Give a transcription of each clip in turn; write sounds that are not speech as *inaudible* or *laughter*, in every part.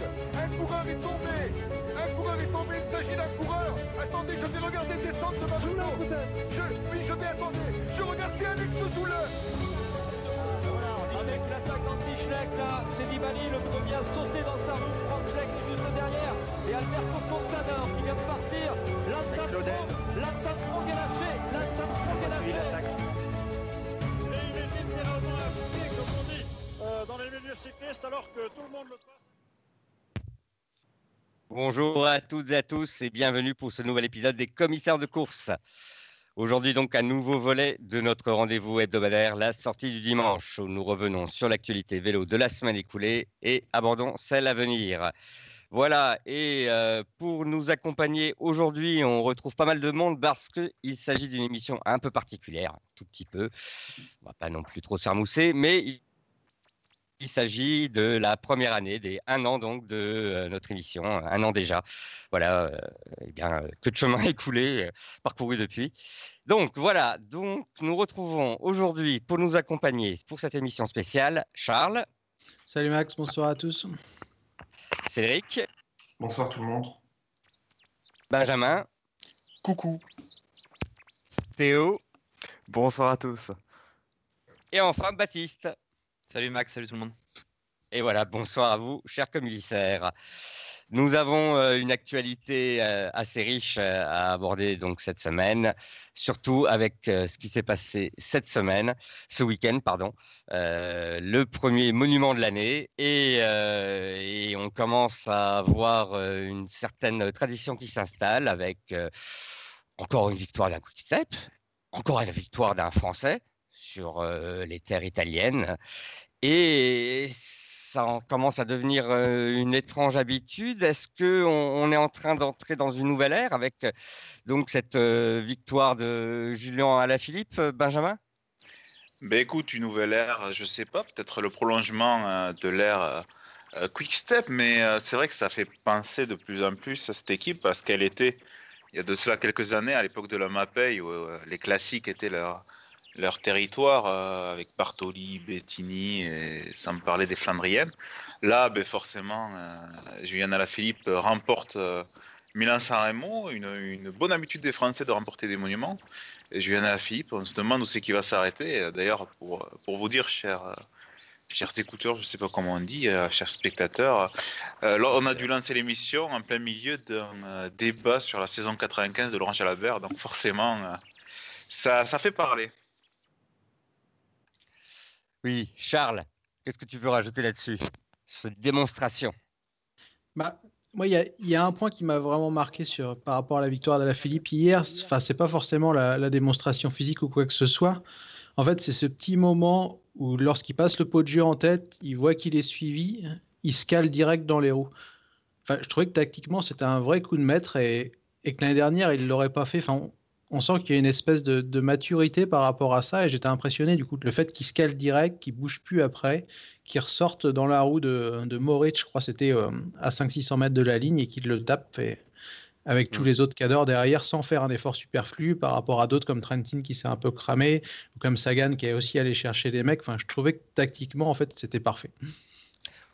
gauche Un coureur est tombé Un coureur est tombé, il s'agit d'un coureur Attendez, je vais regarder descendre de ma moto je, Oui, je vais attendre Je regarde si Alex Zoule avec l'attaque d'Andy Schleck, là, c'est Nibali le premier à sauter dans sa roue. Franck Schleck est juste derrière. Et Alberto Contador qui vient de partir. Lance Armstrong est lâché. Lance Armstrong est lâché. Et il est comme on dit, euh, dans les milieux cyclistes, alors que tout le monde le. Bonjour à toutes et à tous et bienvenue pour ce nouvel épisode des commissaires de course. Aujourd'hui donc un nouveau volet de notre rendez-vous hebdomadaire, la sortie du dimanche, où nous revenons sur l'actualité vélo de la semaine écoulée et abordons celle à venir. Voilà, et euh, pour nous accompagner aujourd'hui, on retrouve pas mal de monde parce qu'il s'agit d'une émission un peu particulière, tout petit peu. On va pas non plus trop s'armousser, mais il s'agit de la première année, des un an donc de euh, notre émission, un an déjà. Voilà, euh, eh bien, que de chemin *laughs* écoulé, euh, parcouru depuis. Donc voilà, donc nous retrouvons aujourd'hui pour nous accompagner pour cette émission spéciale Charles. Salut Max, bonsoir à tous. Cédric. Bonsoir tout le monde. Benjamin. Coucou. Théo. Bonsoir à tous. Et enfin Baptiste. Salut Max, salut tout le monde. Et voilà, bonsoir à vous, chers commissaires. Nous avons euh, une actualité euh, assez riche euh, à aborder donc cette semaine, surtout avec ce qui s'est passé cette semaine, ce week-end, pardon, le premier monument de l'année, et, on commence à voir une certaine tradition qui s'installe avec encore une victoire d'un coup de step, encore une victoire d'un Français sur les terres italiennes. Et ça commence à devenir une étrange habitude. Est-ce qu'on on est en train d'entrer dans une nouvelle ère avec donc cette victoire de Julien Alaphilippe, Benjamin? Ben écoute, une nouvelle ère, je sais pas, peut-être le prolongement de l'ère Quick Step, mais c'est vrai que ça fait penser de plus en plus à cette équipe parce qu'elle était, il y a de cela quelques années, à l'époque de la Mapei, où les classiques étaient leur, leur territoire euh, avec Bartoli, Bettini, et sans parler des Flandriennes. Là, ben, forcément, euh, Alaphilippe remporte euh, Milan-San Remo, une, bonne habitude des Français de remporter des monuments. Et Julien Alaphilippe, on se demande où c'est qu'il va s'arrêter. D'ailleurs, pour, pour vous dire, chers, chers écouteurs, je ne sais pas comment on dit, chers spectateurs, là, on a dû lancer l'émission en plein milieu d'un débat sur la saison 95 de Laurent Jalabert, donc forcément, ça, ça fait parler. Oui, Charles, qu'est-ce que tu veux rajouter là-dessus Cette démonstration? Bah, moi, il y, a un point qui m'a vraiment marqué par rapport à la victoire de la Philippe hier. Enfin, c'est pas forcément la, démonstration physique ou quoi que ce soit. En fait, c'est ce petit moment où, lorsqu'il passe le pot de jeu en tête, il voit qu'il est suivi, il se cale direct dans les roues. Enfin, je trouvais que tactiquement, c'était un vrai coup de maître et, que l'année dernière, il l'aurait pas fait. Sent qu'il y a une espèce de, maturité par rapport à ça et j'étais impressionné du coup le fait qu'il se cale direct, qu'il bouge plus après, qu'il ressorte dans la roue de, de Moritz, je crois c'était euh, à 500-600 mètres de la ligne et qu'il le tape avec tous mm. les autres cadors derrière sans faire un effort superflu par rapport à d'autres comme Trentin qui s'est un peu cramé ou comme Sagan qui est aussi allé chercher des mecs. Enfin, je trouvais que tactiquement en fait c'était parfait.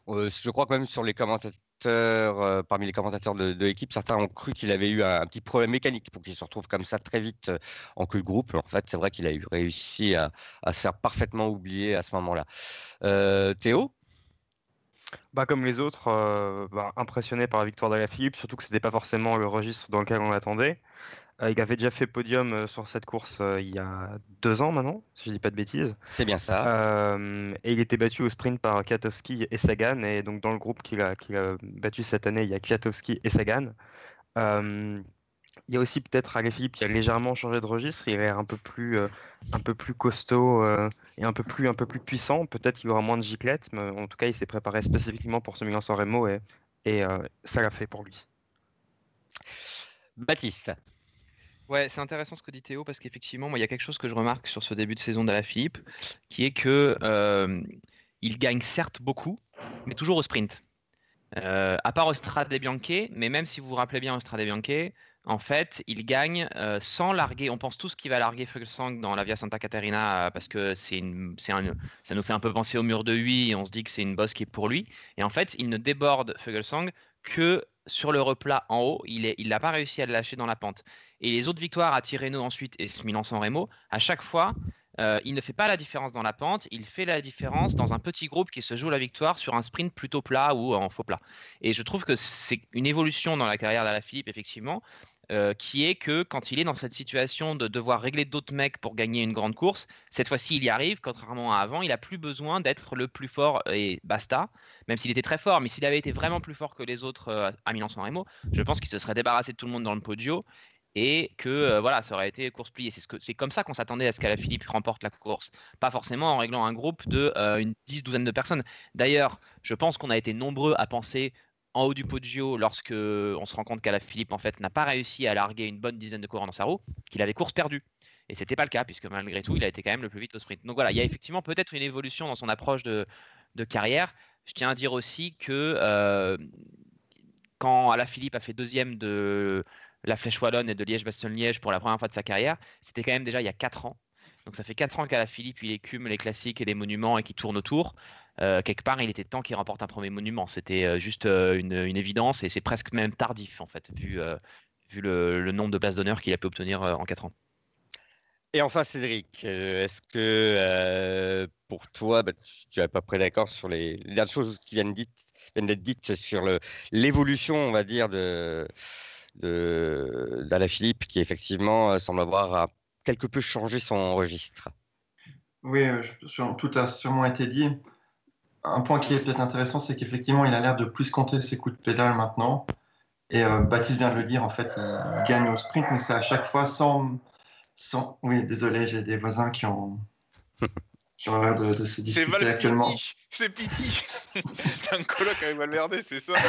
Euh, je crois quand même sur les commentaires euh, parmi les commentateurs de, l'équipe, certains ont cru qu'il avait eu un, petit problème mécanique pour qu'il se retrouve comme ça très vite euh, en queue de groupe. En fait, c'est vrai qu'il a eu réussi à, se faire parfaitement oublier à ce moment-là. Euh, Théo? Bah, comme les autres, bah, impressionné par la victoire d'Alaphilippe, surtout que ce n'était pas forcément le registre dans lequel on l'attendait. Euh, il avait déjà fait podium euh, sur cette course euh, il y a deux ans maintenant, si je dis pas de bêtises. C'est bien ça. et il était battu au sprint par Kwiatkowski et Sagan. Et donc dans le groupe qu'il a, a, battu cette année, il y a Kwiatkowski et Sagan. il y a aussi peut-être Philippe qui a légèrement changé de registre. Il a l'air un peu plus, un peu plus costaud et un peu plus, un peu plus puissant. Peut-être qu'il aura moins de giclettes, mais en tout cas, il s'est préparé spécifiquement pour ce Milan-San Remo et, et ça l'a fait pour lui. Baptiste. Ouais, c'est intéressant ce que dit Théo parce qu'effectivement, moi, il y a quelque chose que je remarque sur ce début de saison Philippe, qui est que il gagne certes beaucoup, mais toujours au sprint. Euh, à part Ostrade Bianche, mais même si vous vous rappelez bien Ostrade Bianche, en fait, il gagne euh, sans larguer. On pense tous qu'il va larguer Fuglsang dans la Via Santa Caterina euh, parce que c'est un, ça nous fait un peu penser au mur de Huy et on se dit que c'est une bosse qui est pour lui. Et en fait, il ne déborde Fuglsang que sur le replat en haut. Il n'a pas réussi à le lâcher dans la pente. Et les autres victoires à Tirreno ensuite et Milan-San Remo, à chaque fois, euh, il ne fait pas la différence dans la pente, il fait la différence dans un petit groupe qui se joue la victoire sur un sprint plutôt plat ou en faux plat. Et je trouve que c'est une évolution dans la carrière d'Alaphilippe, effectivement, euh, qui est que quand il est dans cette situation de devoir régler d'autres mecs pour gagner une grande course, cette fois-ci il y arrive, contrairement à avant, il n'a plus besoin d'être le plus fort et basta, même s'il était très fort, mais s'il avait été vraiment plus fort que les autres euh, à Milan-San Remo, je pense qu'il se serait débarrassé de tout le monde dans le podio et que euh, voilà, ça aurait été course pliée. C'est ce comme ça qu'on s'attendait à ce qu'Alaphilippe remporte la course, pas forcément en réglant un groupe de euh, une dix douzaine de personnes. D'ailleurs, je pense qu'on a été nombreux à penser en haut du podio lorsque on se rend compte qu'Alaphilippe en fait n'a pas réussi à larguer une bonne dizaine de coureurs dans sa roue, qu'il avait course perdue. Et c'était pas le cas puisque malgré tout, il a été quand même le plus vite au sprint. Donc voilà, il y a effectivement peut-être une évolution dans son approche de, carrière. Je tiens à dire aussi que euh, quand Alaphilippe a fait deuxième de la Flèche Wallonne et de Liège-Bastogne-Liège pour la première fois de sa carrière, c'était quand même déjà il y a 4 ans. Donc ça fait 4 ans qu'à la Philippe, il écume les classiques et les monuments et qui tourne autour. Euh, quelque part, il était temps qu'il remporte un premier monument. C'était euh, juste euh, une, évidence et c'est presque même tardif, en fait, vu, vu le, nombre de places d'honneur qu'il a pu obtenir en 4 ans. Et enfin, Cédric, est-ce que pour toi, bah, tu n'es pas près d'accord sur les, les choses qui viennent d'être dites sur l'évolution, on va dire, de, d'Alain Philippe qui effectivement semble avoir quelque peu changé son registre? Oui, tout a sûrement été dit. Un point qui est peut-être intéressant, c'est qu'effectivement, il a l'air de plus compter ses coups de pédale maintenant. Et euh, Baptiste vient de le dire, en fait, il, gagne au sprint, mais c'est à chaque fois sans, sans... Oui, désolé, j'ai des voisins qui ont, *laughs* qui ont l'air de, se disputer actuellement. C'est Piti *laughs* C'est un coloc avec Valverde, c'est ça *laughs*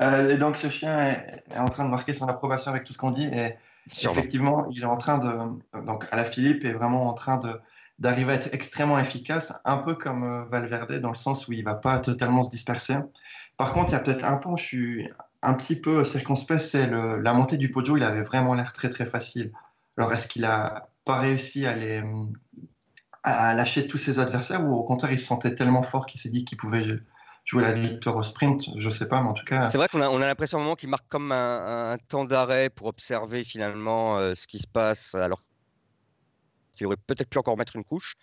Euh, et donc ce chien est, en train de marquer son approbation avec tout ce qu'on dit. Et effectivement, il est en train de. Donc à la Philippe est vraiment en train de d'arriver à être extrêmement efficace, un peu comme euh, Valverde, dans le sens où il ne va pas totalement se disperser. Par contre, il y a peut-être un point où je suis un petit peu circonspect, c'est la montée du Poggio, il avait vraiment l'air très très facile. Alors est-ce qu'il n'a pas réussi à, lâcher tous ses adversaires ou au contraire il se sentait tellement fort qu'il s'est dit qu'il pouvait jouer la victoire au sprint, je sais pas, mais en tout cas. C'est vrai qu'on a, on a l'impression moment qu'il marque comme un, temps d'arrêt pour observer finalement euh, ce qui se passe, alors qu'il aurait peut-être pu encore mettre une couche.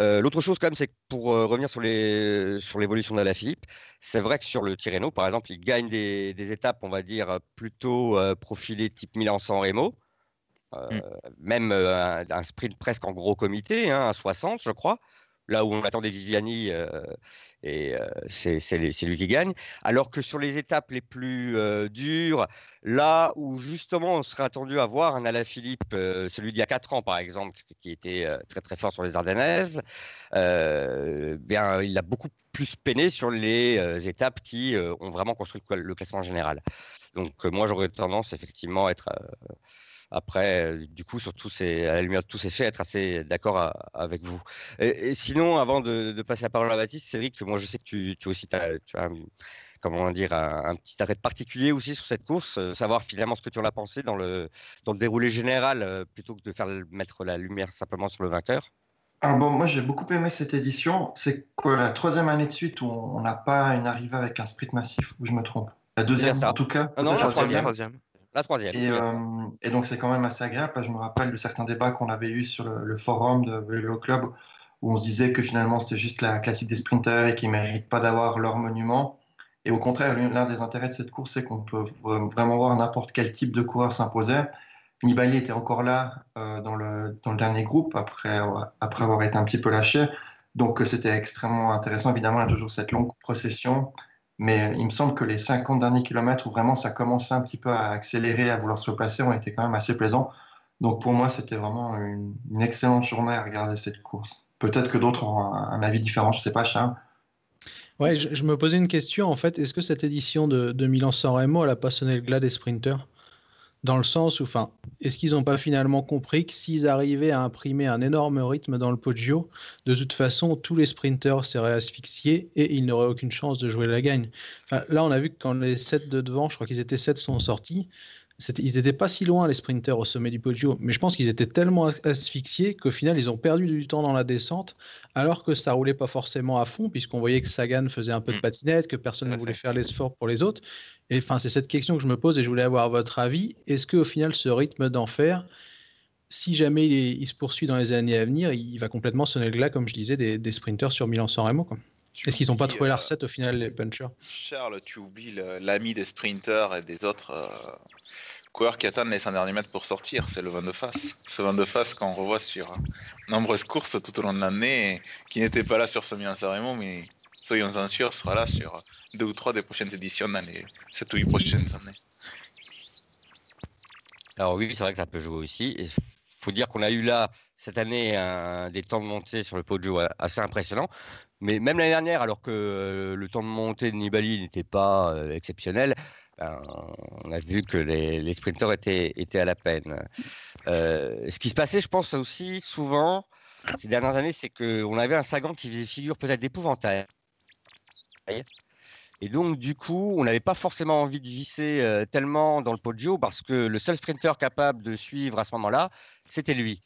Euh, l'autre chose quand même, c'est que pour euh, revenir sur, les, sur l'évolution Philippe, c'est vrai que sur le Tirreno, par exemple, il gagne des, des étapes, on va dire, plutôt profilées type Milan-San Remo. Mm. Même un, sprint presque en gros comité, hein, à 60, je crois là où on attendait Viviani, euh, et euh, c'est lui qui gagne. Alors que sur les étapes les plus euh, dures, là où justement on serait attendu à voir un Alaphilippe, celui d'il y a 4 ans par exemple, qui était très très fort sur les Ardennaises, bien, il a beaucoup plus peiné sur les étapes qui ont vraiment construit le classement général. Donc moi j'aurais tendance effectivement à être après, euh, du coup, surtout, à la lumière de tous ces faits, être assez d'accord avec vous. Et, sinon, avant de, passer la parole à Baptiste, Cédric, moi, je sais que tu, tu aussi, as, tu as comment dire, un, petit arrêt particulier aussi sur cette course, euh, savoir finalement ce que tu en as pensé dans le, dans le déroulé général, euh, plutôt que de faire mettre la lumière simplement sur le vainqueur. Alors bon, moi j'ai beaucoup aimé cette édition. C'est quoi la troisième année de suite où on n'a pas une arrivée avec un sprint massif, ou je me trompe? La deuxième en tout cas? Ah non, la troisième. La troisième. Euh, et, donc c'est quand même assez agréable. Je me rappelle de certains débats qu'on avait eu sur le, forum de Vélo Club où on se disait que finalement c'était juste la classique des sprinters et qu'ils ne méritent pas d'avoir leur monument. Et au contraire, l'un des intérêts de cette course, c'est qu'on peut vraiment voir n'importe quel type de coureur s'imposer. Nibali était encore là euh, dans, le, dans, le, dernier groupe après, après avoir été un petit peu lâché. Donc c'était extrêmement intéressant. Évidemment, il y a toujours cette longue procession mais il me semble que les 50 derniers kilomètres où vraiment ça commençait un petit peu à accélérer, à vouloir se placer, ont été quand même assez plaisants. Donc pour moi, c'était vraiment une, excellente journée à regarder cette course. Peut-être que d'autres ont un, avis différent, je ne sais pas, Charles. Ouais, je, me posais une question en fait. Est-ce que cette édition de, de Milan-San Remo, elle a pas sonné le glas des sprinters dans le sens où, enfin, est-ce qu'ils n'ont pas finalement compris que s'ils arrivaient à imprimer un énorme rythme dans le Poggio, de toute façon, tous les sprinters seraient asphyxiés et ils n'auraient aucune chance de jouer la gagne. là, on a vu que quand les 7 de devant, je crois qu'ils étaient 7, sont sortis, ils n'étaient pas si loin les sprinters au sommet du Poggio, mais je pense qu'ils étaient tellement asphyxiés qu'au final ils ont perdu du temps dans la descente, alors que ça roulait pas forcément à fond, puisqu'on voyait que Sagan faisait un peu de mm. patinette, que personne ne voulait faire l'effort pour les autres. Et enfin, c'est cette question que je me pose et je voulais avoir votre avis. Est-ce qu'au final, ce rythme d'enfer, si jamais il, se poursuit dans les années à venir, il va complètement sonner le glas, comme je disais, des, sprinters sur Milan-San Remo Est-ce qu'ils n'ont pas trouvé la euh, recette au final, les punchers? Charles, tu oublies l'ami des sprinters et des autres. Euh, coureurs qui attendent les 100 derniers mètres pour sortir, c'est le vent de face. Ce vent de face qu'on revoit sur nombreuses courses tout au long de l'année, qui n'était pas là sur ce Milan mais soyons-en sûrs, sera là sur deux ou trois des prochaines éditions dans les 7 ou 8 prochaines années. Alors oui, c'est vrai que ça peut jouer aussi. Faut dire qu'on a eu là, cette année, des temps de montée sur le Poggio assez impressionnants. Mais même l'année dernière, alors que euh, le temps de montée de Nibali n'était pas euh, exceptionnel, ben, on a vu que les, sprinteurs étaient, étaient, à la peine. Euh, ce qui se passait, je pense aussi souvent ces dernières années, c'est qu'on avait un Sagan qui faisait figure peut-être d'épouvantail. Et donc, du coup, on n'avait pas forcément envie de visser euh, tellement dans le Poggio parce que le seul sprinter capable de suivre à ce moment-là, c'était lui.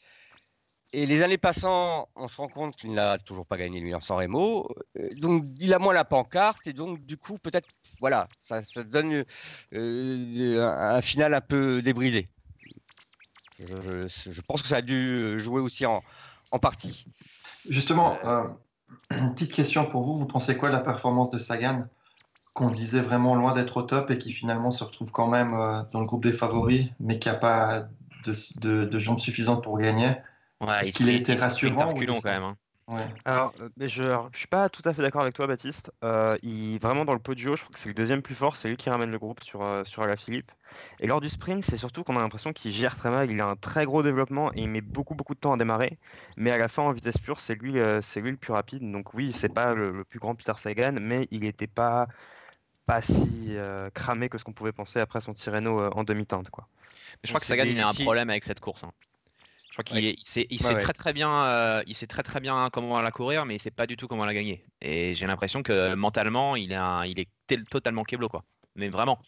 Et les années passant, on se rend compte qu'il n'a toujours pas gagné lui en San Remo. Euh, donc il a moins la pancarte et donc du coup peut-être voilà, ça, donne euh, un, final un peu débridé. Je, pense que ça a dû jouer aussi en, partie. Justement, euh, une *clears throat* petite question pour vous. Vous pensez quoi de la performance de Sagan? Qu'on disait vraiment loin d'être au top et qui finalement se retrouve quand même dans le groupe des favoris, mais qui n'a pas de, de jambes suffisantes pour gagner est-ce qu'il a été rassurant quand même. Hein. Alors, euh, je ne suis pas tout à fait d'accord avec toi, Baptiste. Euh, il, vraiment, dans le podio, je crois que c'est le deuxième plus fort. C'est lui qui ramène le groupe sur, euh, sur Philippe. Et lors du sprint, c'est surtout qu'on a l'impression qu'il gère très mal. Il a un très gros développement et il met beaucoup, beaucoup de temps à démarrer. Mais à la fin, en vitesse pure, c'est lui, c'est lui le plus rapide. Donc, oui, c'est pas le, plus grand Peter Sagan, mais il n'était pas, pas si cramé que ce qu'on pouvait penser après son Tirreno en demi-teinte. Quoi. je crois que Sagan, il a un problème avec cette course. Hein. Je crois qu'il sait, il sait très très bien, euh, il sait très très bien comment la courir, mais il sait pas du tout comment la gagner. Et j'ai l'impression que mentalement, il, il est totalement keblo quoi. Mais vraiment.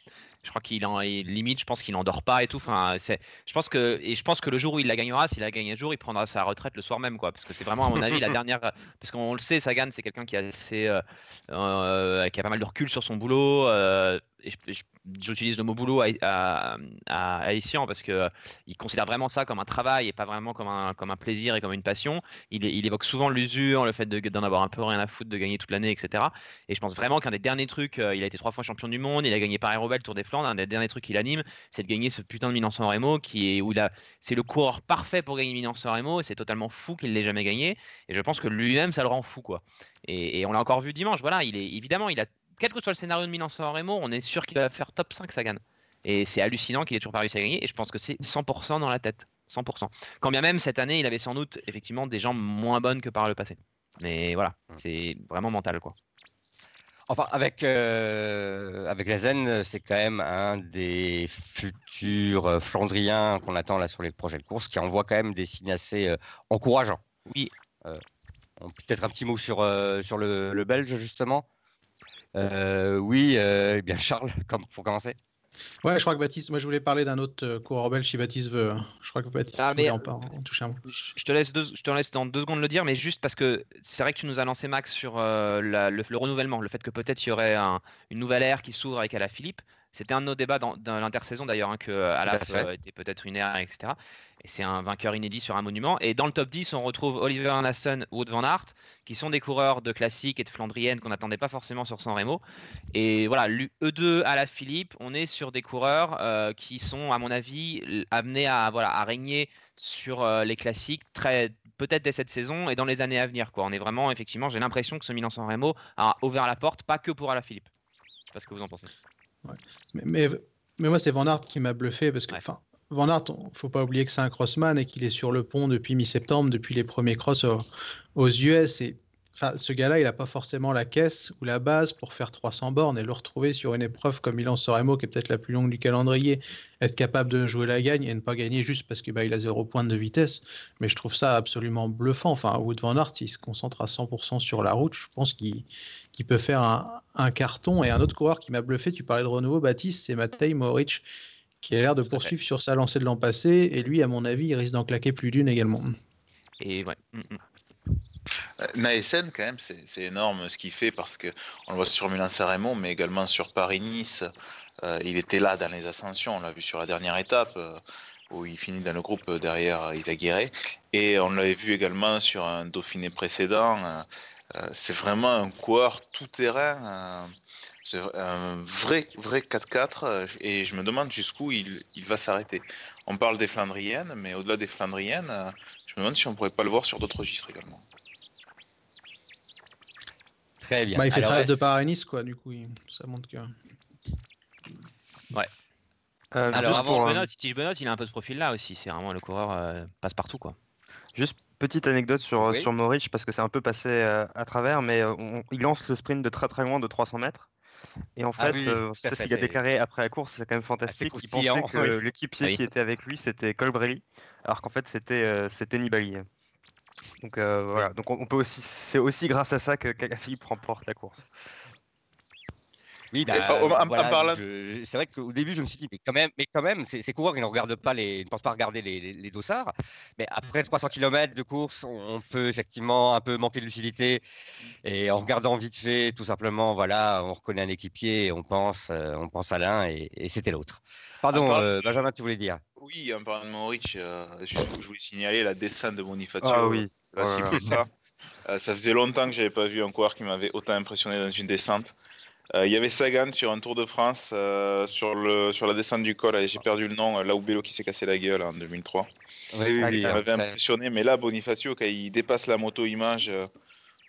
Je crois qu'il en limite, je pense qu'il n'endort pas et tout. Enfin, c'est, je pense que et je pense que le jour où il la gagnera, s'il la gagne un jour, il prendra sa retraite le soir même, quoi. Parce que c'est vraiment à mon avis la *laughs* dernière. Parce qu'on le sait, Sagan, c'est quelqu'un qui a assez, euh, euh, qui a pas mal de recul sur son boulot. Euh, et j'utilise le mot boulot à, à, parce que il considère vraiment ça comme un travail et pas vraiment comme un, comme un plaisir et comme une passion. Il, il évoque souvent l'usure, le fait d'en avoir un peu rien à foutre, de gagner toute l'année, etc. Et je pense vraiment qu'un des derniers trucs, il a été trois fois champion du monde, il a gagné par Aérobel, Tour des un des derniers trucs qu'il anime, c'est de gagner ce putain de Milan-San Remo qui est où c'est le coureur parfait pour gagner Milan-San Remo. C'est totalement fou qu'il l'ait jamais gagné. Et je pense que lui-même, ça le rend fou, quoi. Et, on l'a encore vu dimanche. Voilà, il est évidemment, il a quel que soit le scénario de Milan-San Remo, on est sûr qu'il va faire top 5 ça gagne. Et c'est hallucinant qu'il ait toujours pas réussi à gagner. Et je pense que c'est 100% dans la tête. 100%. Quand bien même cette année, il avait sans doute effectivement des jambes moins bonnes que par le passé. Mais voilà, mmh. c'est vraiment mental quoi. Enfin, avec, euh, avec la Zen, c'est quand même un des futurs euh, Flandriens qu'on attend là sur les projets de course qui envoie quand même des signes assez euh, encourageants. Oui. Peut-être un petit mot sur, sur le, le, Belge, justement. Oui, eh bien Charles, *laughs* comme, pour commencer? Ouais, je crois que Baptiste, moi je voulais parler d'un autre euh, coureur belge si Baptiste veut. Je crois que Baptiste ah, mais, en, toucher un mot. Je te, laisse je te laisse dans deux secondes le dire, mais juste parce que c'est vrai que tu nous as lancé Max sur euh, le, renouvellement, le fait que peut-être il y aurait une nouvelle ère qui s'ouvre avec Philippe. C'était un de nos débats dans, l'intersaison d'ailleurs, hein, que Alaf euh, était peut-être une ère, etc. Et c'est un vainqueur inédit sur un monument. Et dans le top 10, on retrouve Oliver Nassen, Wout van Aert, qui sont des coureurs de classique et de flandrienne qu'on n'attendait pas forcément sur San Remo. Et voilà, eux deux à la Philippe, on est sur des coureurs euh, qui sont, à mon avis, amenés à, voilà, à régner sur euh, les classiques très peut-être dès cette saison et dans les années à venir. Quoi. On est vraiment, effectivement, j'ai l'impression que ce Milan San Remo a ouvert la porte, pas que pour Philippe. Je sais pas ce que vous en pensez. Mais, mais, moi, c'est Van Aert qui m'a bluffé parce que Van il ne faut pas oublier que c'est un crossman et qu'il est sur le pont depuis mi-septembre, depuis les premiers cross aux, US. Et Enfin, ce gars-là, il n'a pas forcément la caisse ou la base pour faire 300 bornes et le retrouver sur une épreuve comme Milan Soremo, qui est peut-être la plus longue du calendrier, être capable de jouer la gagne et ne pas gagner juste parce qu'il bah, il a zéro point de vitesse. Mais je trouve ça absolument bluffant. Enfin, Wood Van Aert, il se concentre à 100% sur la route. Je pense qu'il peut faire un, un, carton. Et un autre coureur qui m'a bluffé, tu parlais de renouveau, Baptiste, c'est Matej Moric, qui a l'air de poursuivre sur sa lancée de l'an passé. Et lui, à mon avis, il risque d'en claquer plus d'une également. Et ouais. Euh, Naesen, quand même, c'est énorme ce qu'il fait parce qu'on le voit sur Milan-San mais également sur Paris-Nice. Euh, il était là dans les ascensions, on l'a vu sur la dernière étape euh, où il finit dans le groupe derrière Isaguirre. Et on l'avait vu également sur un Dauphiné précédent. c'est vraiment un coureur tout-terrain. Un vrai, vrai 4-4 et je me demande jusqu'où il, va s'arrêter. On parle des Flandriennes, mais au-delà des Flandriennes, je me demande si on pourrait pas le voir sur d'autres registres également. Très bien. Bah, il fait 13 de Paris-Nice, quoi, du coup, ça montre que. Ouais. Euh, Alors, avant Benoît, il a un peu ce profil-là aussi. C'est vraiment le coureur euh, passe partout, quoi. Juste petite anecdote sur, sur Morich, parce que c'est un peu passé euh, à travers, mais il lance le sprint de très très loin de 300 mètres. Et en ah fait, ce qu'il a déclaré après la course, c'est quand même fantastique. il pensait que *laughs* l'équipier qui était avec lui, c'était Colbrelli, alors qu'en fait, c'était c'était Nibali. Donc euh, voilà, donc on, peut aussi, c'est aussi grâce à ça que Philippe remporte la course. Oui, bah, c'est vrai qu'au début, je me suis dit, mais quand même, mais quand même ces, coureurs, ils ne regardent pas les, ne pensent pas regarder les, les, dossards. Mais après 300 km de course, on, peut effectivement un peu manquer de lucidité. Et en regardant vite fait, tout simplement, voilà, on reconnaît un équipier et on pense, euh, on pense à l'un et, c'était l'autre. Pardon, euh, Benjamin, tu voulais dire? Oui, en parlant de Maurice, je, voulais signaler la descente de Bonifacio. Ah oui ça. Euh, ça faisait longtemps que j'avais pas vu un coureur qui m'avait autant impressionné dans une descente. Euh, il y avait Sagan sur un Tour de France euh, sur, le, sur la descente du col. J'ai perdu le nom, là où Bello qui s'est cassé la gueule en 2003. Oui, oui, il m'avait impressionné, mais là, Bonifacio, quand il dépasse la moto image.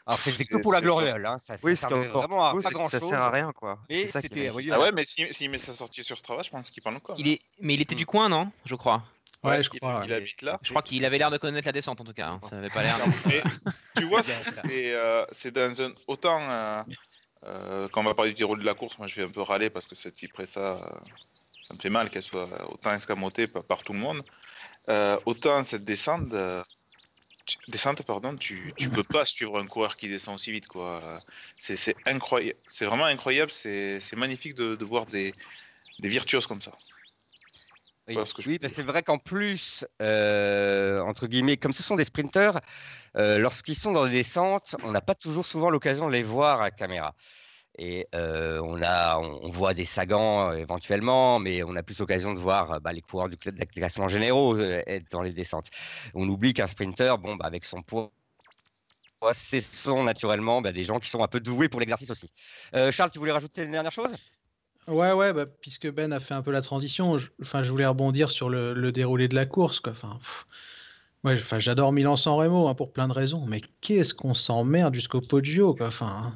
Alors c'est que pour la gloriole, hein. ça, oui, ça vraiment à pas grand chose. Ça sert à rien quoi. C'était, ah ouais, mais s'il si, met sa sortie sur Strava, je pense qu'il parle encore. Il est, mais il était du coin, non Je crois. Ouais, je crois. Il, habite là. Je crois qu'il avait l'air de connaître la descente en tout cas. Hein. Ça avait pas l'air. *laughs* tu vois, *laughs* c'est euh, dans un autant euh, euh, quand on va parler du tirol de la course, moi je vais un peu râler parce que cette Cypressa, ça me fait mal qu'elle soit autant escamotée par, tout le monde. autant cette descente, descente pardon, tu, tu peux pas suivre un coureur qui descend aussi vite quoi. C'est incroyable, c'est vraiment incroyable, c'est magnifique de, voir des virtuoses comme ça. Oui, c'est vrai qu'en plus, euh, entre guillemets, comme ce sont des sprinteurs, euh, lorsqu'ils sont dans des descentes, on n'a pas toujours souvent l'occasion de les voir à caméra. Et euh, on, a, on, voit des Sagans éventuellement, mais on a plus l'occasion de voir bah, les coureurs du club classement généraux être dans les descentes. On oublie qu'un sprinter, bon, bah, avec son poids, ce sont naturellement bah, des gens qui sont un peu doués pour l'exercice aussi. Charles, tu voulais rajouter une dernière chose? Ouais, ouais, bah, puisque Ben a fait un peu la transition, je, enfin, je voulais rebondir sur le, déroulé de la course. Quoi. Enfin, ouais, enfin, j'adore Milan-San Remo hein, pour plein de raisons, mais qu'est-ce qu'on s'emmerde jusqu'au Poggio. Quoi. Enfin,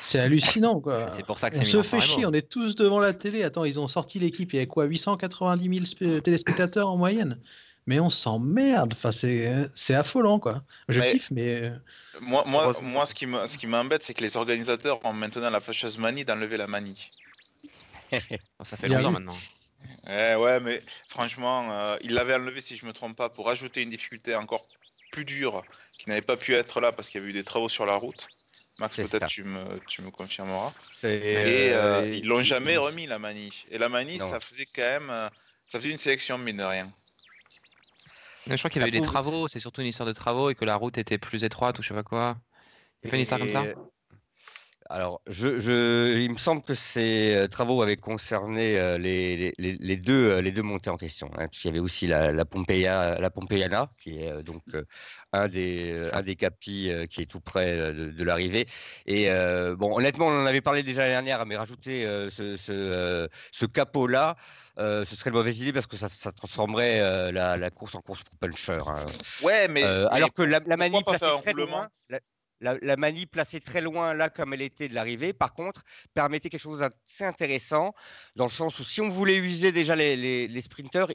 c'est hallucinant. Quoi. *laughs* C'est pour ça que on se fait chier, on est tous devant la télé. Attends, ils ont sorti l'équipe, il y avait quoi 890 000 téléspectateurs en moyenne? Mais on s'emmerde. Enfin, c'est affolant, quoi. Je kiffe, mais. Euh, moi, moi, moi ce qui m'embête, c'est que les organisateurs ont maintenant la fâcheuse manie d'enlever la manie. Ça fait longtemps maintenant. Eh ouais, mais franchement, euh, il l'avait enlevé, si je me trompe pas, pour ajouter une difficulté encore plus dure qui n'avait pas pu être là parce qu'il y avait eu des travaux sur la route. Max, peut-être tu me, tu me confirmeras. Et euh, ils l'ont jamais remis la manie. Et la manie, ça faisait quand même, euh, ça faisait une sélection mine de rien. je crois qu'il y avait eu des travaux, c'est surtout une histoire de travaux et que la route était plus étroite ou je sais pas quoi. Il y a pas une histoire comme ça? Alors, je, il me semble que ces euh, travaux avaient concerné euh, les, les, deux, euh, les deux montées en question. Hein, puisqu'il y avait aussi la, la, Pompeia, la Pompeiana, qui est donc un, des, un des capis qui est tout près de, l'arrivée. Et bon, honnêtement, on en avait parlé déjà l'année dernière, mais rajouter ce, ce, ce capot-là, ce serait une mauvaise idée parce que ça, ça transformerait la, la, course en course pour puncher. Hein. Ouais, mais, alors que la, la manip la, la manie placée très loin là comme elle était de l'arrivée, par contre, permettait quelque chose d'assez intéressant, dans le sens où si on voulait user déjà les, les, sprinteurs,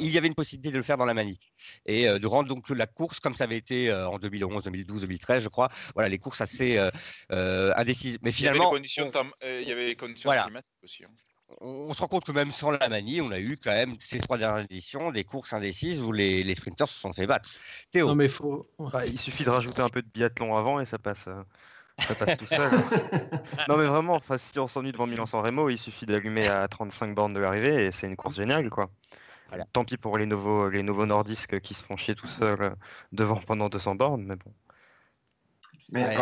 il y avait une possibilité de le faire dans la manie et de rendre donc la course comme ça avait été en 2011, 2012, 2013, je crois. Voilà, les courses assez indécises. Mais finalement, il y avait les conditions, climatiques aussi. Hein on se rend compte que même sans la manie, on a eu quand même ces trois dernières éditions des courses indécises où les, les sprinters se sont fait battre. Théo. Non, mais faut... Bah, il suffit de rajouter un peu de biathlon avant et ça passe. Euh, ça passe tout seul. *laughs* non mais vraiment, si on s'ennuie devant Milan-San Remo, il suffit d'allumer à 35 bornes de l'arrivée et c'est une course géniale quoi. Tant pis pour les nouveaux, les nouveaux nordisques qui se font chier tout seuls euh, devant pendant 200 bornes, mais bon. Mais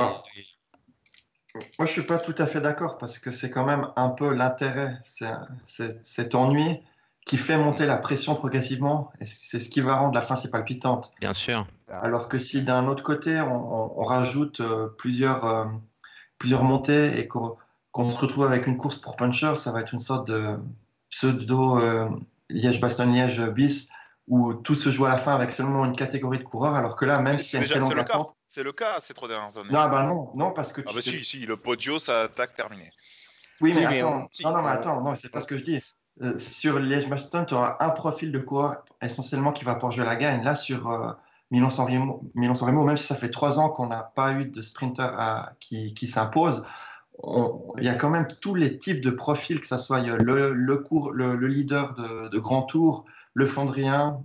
moi, je suis pas tout à fait d'accord parce que c'est quand même un peu l'intérêt, c'est cet ennui qui fait monter la pression progressivement et c'est ce qui va rendre la fin si palpitante. Bien sûr. Alors que si d'un autre côté on, rajoute euh, plusieurs, euh, plusieurs montées et qu'on se retrouve avec une course pour puncher, ça va être une sorte de pseudo euh, Liège-Bastogne-Liège bis où tout se joue à la fin avec seulement une catégorie de coureurs, alors que là, même si y a une très longue attente, c'est le cas ces trois dernières années. Non, bah non, non, parce que. Ah bah si, si, le podio, ça attaque terminé. Oui, mais attends, non, non, mais attends, non, c'est pas ce que je dis. Euh, sur Liège-Bastogne, tu auras un profil de coureur essentiellement qui va pour jouer la gagne. Là, sur euh, Milan-San Remo, même si ça fait trois ans qu'on n'a pas eu de sprinter à, qui, qui s'impose, il y a quand même tous les types de profils, que ce soit le, le, cours, le, leader de, de, grand tour, le Flandrien,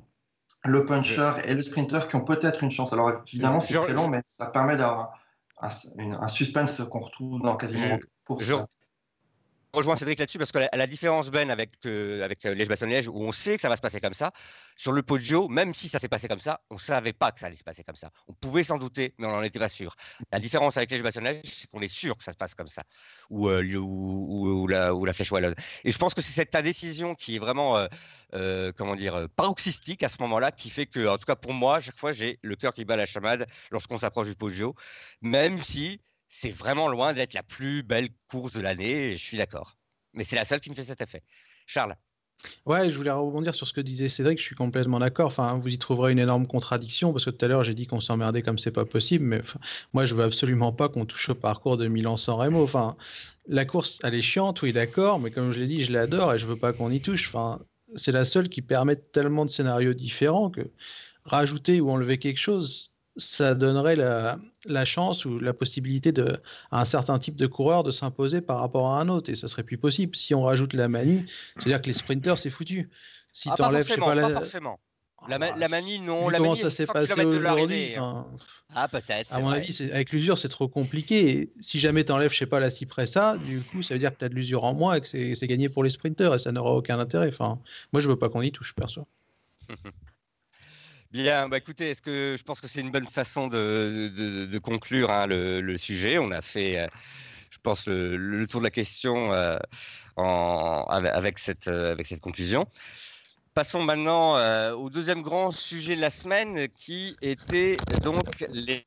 le puncher et le sprinter qui ont peut-être une chance. Alors évidemment, c'est très long, mais ça permet d'avoir un, suspense qu'on retrouve dans quasiment pour ça rejoins Cédric là-dessus parce que la, différence, Ben, avec, euh, avec euh, Liège-Bastogne-Liège, où on sait que ça va se passer comme ça, sur le Poggio, même si ça s'est passé comme ça, on ne savait pas que ça allait se passer comme ça. On pouvait s'en douter, mais on n'en était pas sûr. La différence avec Liège-Bastogne-Liège, c'est qu'on est sûr que ça se passe comme ça, ou, euh, ou, la, la, flèche wallonne. Et je pense que c'est cette décision qui est vraiment, comment dire, paroxystique à ce moment-là, qui fait que, en tout cas pour moi, chaque fois, j'ai le cœur qui bat la chamade lorsqu'on s'approche du Poggio, même si c'est vraiment loin d'être la plus belle course de l'année, je suis d'accord. Mais c'est la seule qui me fait cet effet. Charles Ouais, je voulais rebondir sur ce que disait Cédric, je suis complètement d'accord. Enfin, vous y trouverez une énorme contradiction parce que tout à l'heure j'ai dit qu'on s'emmerdait comme c'est pas possible, mais moi je veux absolument pas qu'on touche au parcours de Milan-San Remo. Enfin, la course elle est chiante, oui d'accord, mais comme je l'ai dit, je l'adore et je veux pas qu'on y touche. Enfin, c'est la seule qui permet tellement de scénarios différents que rajouter ou enlever quelque chose, ça donnerait la, chance ou la possibilité de, à un certain type de coureur de s'imposer par rapport à un autre. Et ça serait plus possible. Si on rajoute la manie, c'est-à-dire que les sprinters, c'est foutu. Si ah, tu enlèves, pas, pas, forcément. La, la, manie, non. La comment ça s'est passé aujourd'hui hein. Ah, peut-être. À mon avis, avec l'usure, c'est trop compliqué. Et si jamais tu enlèves, je sais pas, la Cipressa, du coup, ça veut dire que tu as de l'usure en moins et que c'est gagné pour les sprinters et ça n'aura aucun intérêt. Enfin, moi, je veux pas qu'on y touche, perso. *laughs* Bien, bah écoutez, est-ce que je pense que c'est une bonne façon de, conclure hein, le, sujet On a fait, euh, je pense, le, tour de la question euh, avec, cette, euh, avec cette conclusion. Passons maintenant au deuxième grand sujet de la semaine qui était donc les,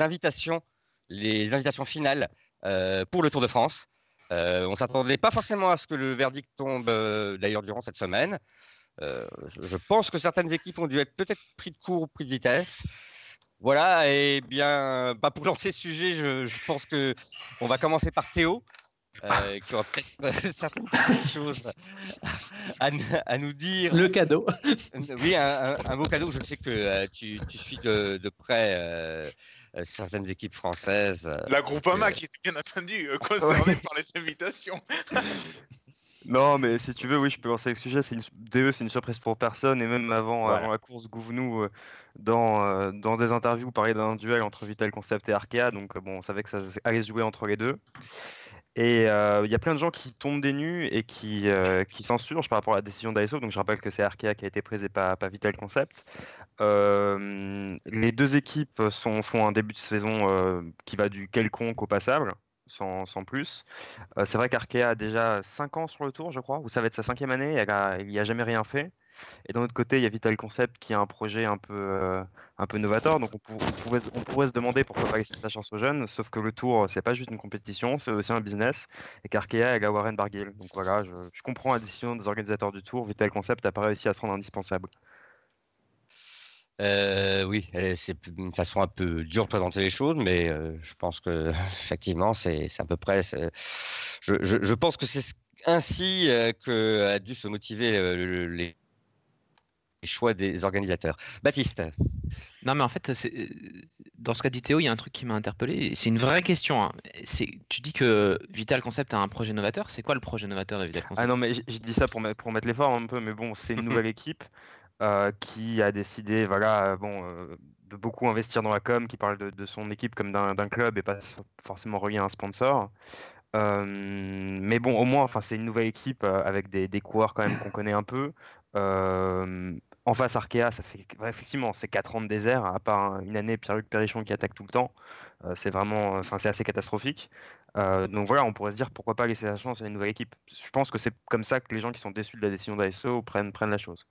invitations, les invitations finales pour le Tour de France. on ne s'attendait pas forcément à ce que le verdict tombe d'ailleurs durant cette semaine. Euh, je pense que certaines équipes ont dû être peut-être pris de court ou pris de vitesse. Voilà, et bien, bah, pour *laughs* lancer ce sujet, je, pense que on va commencer par Théo, euh, *laughs* qui aura peut-être euh, certaines choses à, nous dire. Le cadeau. Oui, un, beau cadeau. Je sais que tu, suis de, près certaines équipes françaises. La Groupama qui est bien entendu *laughs* concernée par les invitations. *laughs* Non, mais si tu veux, oui, je peux lancer le sujet. C'est une... DE, c'est une surprise pour personne. Et même avant, avant la course, Gouvenou, euh, dans, euh, dans des interviews, parlait d'un duel entre Vital Concept et Arkea. Donc, bon, on savait que ça allait se jouer entre les deux. Et euh, il y a plein de gens qui tombent des nues et qui, s'insurgent par rapport à la décision d'ASO. Donc, je rappelle que c'est Arkea qui a été prise et pas, Vital Concept. les deux équipes font un début de saison qui va du quelconque au passable sans, plus. Euh, c'est vrai qu'Arkea a déjà 5 ans sur le tour, je crois, ou ça va être sa cinquième année, il n'y a, jamais rien fait. Et d'un autre côté, il y a Vital Concept qui a un projet un peu, euh, un peu novateur, donc on, pourrait, se demander pourquoi pas laisser sa chance aux jeunes, sauf que le tour, c'est pas juste une compétition, c'est aussi un business, et qu'Arkea a Warren Barguil. Donc voilà, je, je comprends la décision des organisateurs du tour, Vital Concept n'a pas réussi à se rendre indispensable. Euh, oui, c'est une façon un peu dure de présenter les choses, mais euh, je pense que *laughs* effectivement, c'est à peu près je, pense que c'est ainsi que a dû se motiver les choix des organisateurs. Baptiste. Non, mais en fait, dans ce qu'a dit Théo, il y a un truc qui m'a interpellé. C'est une vraie question. Hein. Tu dis que Vital Concept a un projet novateur. C'est quoi le projet novateur de Vital Concept Ah non, mais je dis ça pour, mettre, pour mettre l'effort un peu, mais bon, c'est une nouvelle *laughs* équipe euh, qui a décidé, voilà, bon, euh, de beaucoup investir dans la com, qui parle de, son équipe comme d'un club et pas forcément relié à un sponsor. Euh, mais bon, au moins, enfin, c'est une nouvelle équipe avec des, coureurs quand même qu'on connaît un peu. En face, Arkea, ça fait effectivement c'est 4 ans de désert, à part une année Pierre-Luc Perrichon qui attaque tout le temps. Euh, c'est vraiment, enfin c'est assez catastrophique. Euh, donc voilà, on pourrait se dire pourquoi pas laisser la chance à une nouvelle équipe? Je pense que c'est comme ça que les gens qui sont déçus de la décision d'ASO prennent la chose.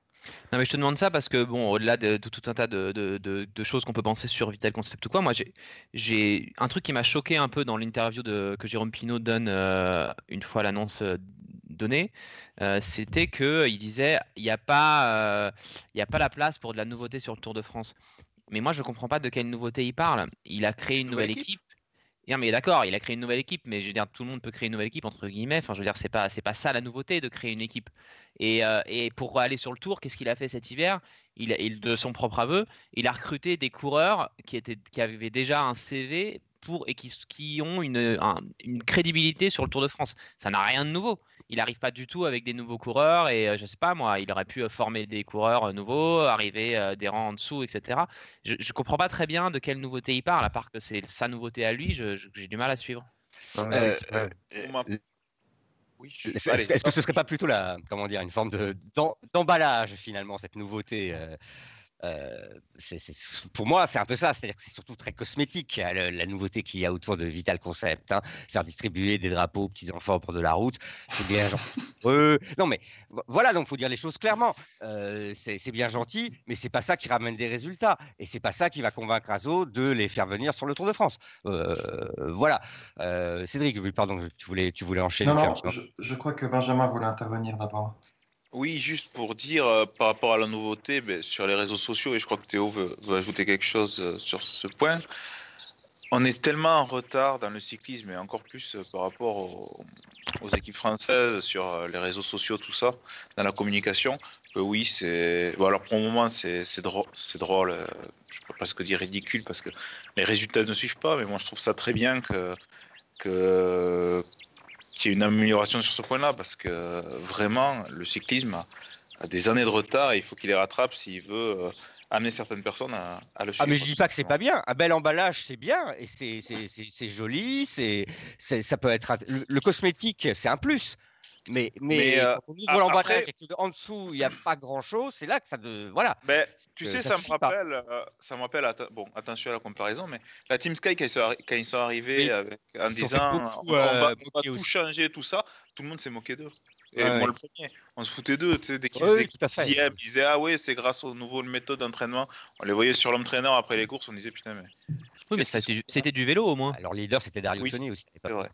Non mais je te demande ça parce que bon au-delà de, tout un tas de, choses qu'on peut penser sur Vital Concept ou quoi, moi j'ai un truc qui m'a choqué un peu dans l'interview que Jérôme Pinault donne euh, une fois l'annonce donnée, euh, c'était qu'il disait il n'y a, pas, euh, a pas la place pour de la nouveauté sur le Tour de France. Mais moi, je ne comprends pas de quelle nouveauté il parle. Il a créé une nouvelle, équipe. Non, mais d'accord, il a créé une nouvelle équipe, mais je veux dire, tout le monde peut créer une nouvelle équipe, entre guillemets. Enfin, je veux dire, c'est pas, c'est pas ça la nouveauté de créer une équipe. Et, euh, et pour aller sur le tour, qu'est-ce qu'il a fait cet hiver? Il, il, De son propre aveu, il a recruté des coureurs qui, étaient, qui avaient déjà un CV pour, et qui, qui ont une, une crédibilité sur le Tour de France. Ça n'a rien de nouveau il n'arrive pas du tout avec des nouveaux coureurs et je sais pas moi, il aurait pu former des coureurs nouveaux, arriver des rangs en dessous, etc. Je, ne comprends pas très bien de quelle nouveauté il parle, à part que c'est sa nouveauté à lui, j'ai du mal à suivre. Est-ce que ce serait pas plutôt la, comment dire, une forme d'emballage finalement cette nouveauté euh, pour moi, c'est un peu ça. C'est-à-dire que c'est surtout très cosmétique hein, la, nouveauté qu'il y a autour de Vital Concept. Hein. Faire distribuer des drapeaux aux petits enfants bord de la route, c'est bien gentil. *laughs* non, mais voilà, donc faut dire les choses clairement. Euh, c'est bien gentil, mais c'est pas ça qui ramène des résultats, et c'est pas ça qui va convaincre Azo de les faire venir sur le Tour de France. Euh, voilà. Cédric, pardon, tu voulais, tu voulais enchaîner. Non, non, je, je crois que Benjamin voulait intervenir d'abord. Oui, juste pour dire euh, par rapport à la nouveauté ben, sur les réseaux sociaux, et je crois que Théo veut, ajouter quelque chose euh, sur ce point, on est tellement en retard dans le cyclisme et encore plus euh, par rapport aux, équipes françaises sur les réseaux sociaux, tout ça, dans la communication, que oui, c'est. Bon, alors pour le moment, c'est drôle, je ne peux pas ce que dire ridicule parce que les résultats ne suivent pas, mais moi je trouve ça très bien que qu'il y ait une amélioration sur ce point-là, parce que vraiment, le cyclisme a, des années de retard et il faut qu'il les rattrape s'il veut euh, amener certaines personnes à, le suivre. Ah, mais je dis pas que c'est pas bien. Un bel emballage, c'est bien et c'est joli. C'est ça peut être le cosmétique, c'est un plus. Mais, mais, euh, l'emballage en dessous, il n'y a pas grand-chose, c'est là que ça... De, voilà. Mais, tu sais, ça, me rappelle, euh, ça me rappelle, bon, attention à la comparaison, mais la Team Sky, quand ils sont, quand ils sont arrivés avec, en disant on, va, tout changer, tout ça, tout le monde s'est moqué d'eux. Et moi, le premier, on se foutait d'eux, tu sais, dès qu'ils ouais, ils disaient Ah ouais, c'est grâce aux nouvelles méthodes d'entraînement. On les voyait sur l'entraîneur après les courses, on disait Putain, mais. Oui, mais c'était du vélo au moins. Alors, leader, c'était Dario oui, aussi. C'est vrai.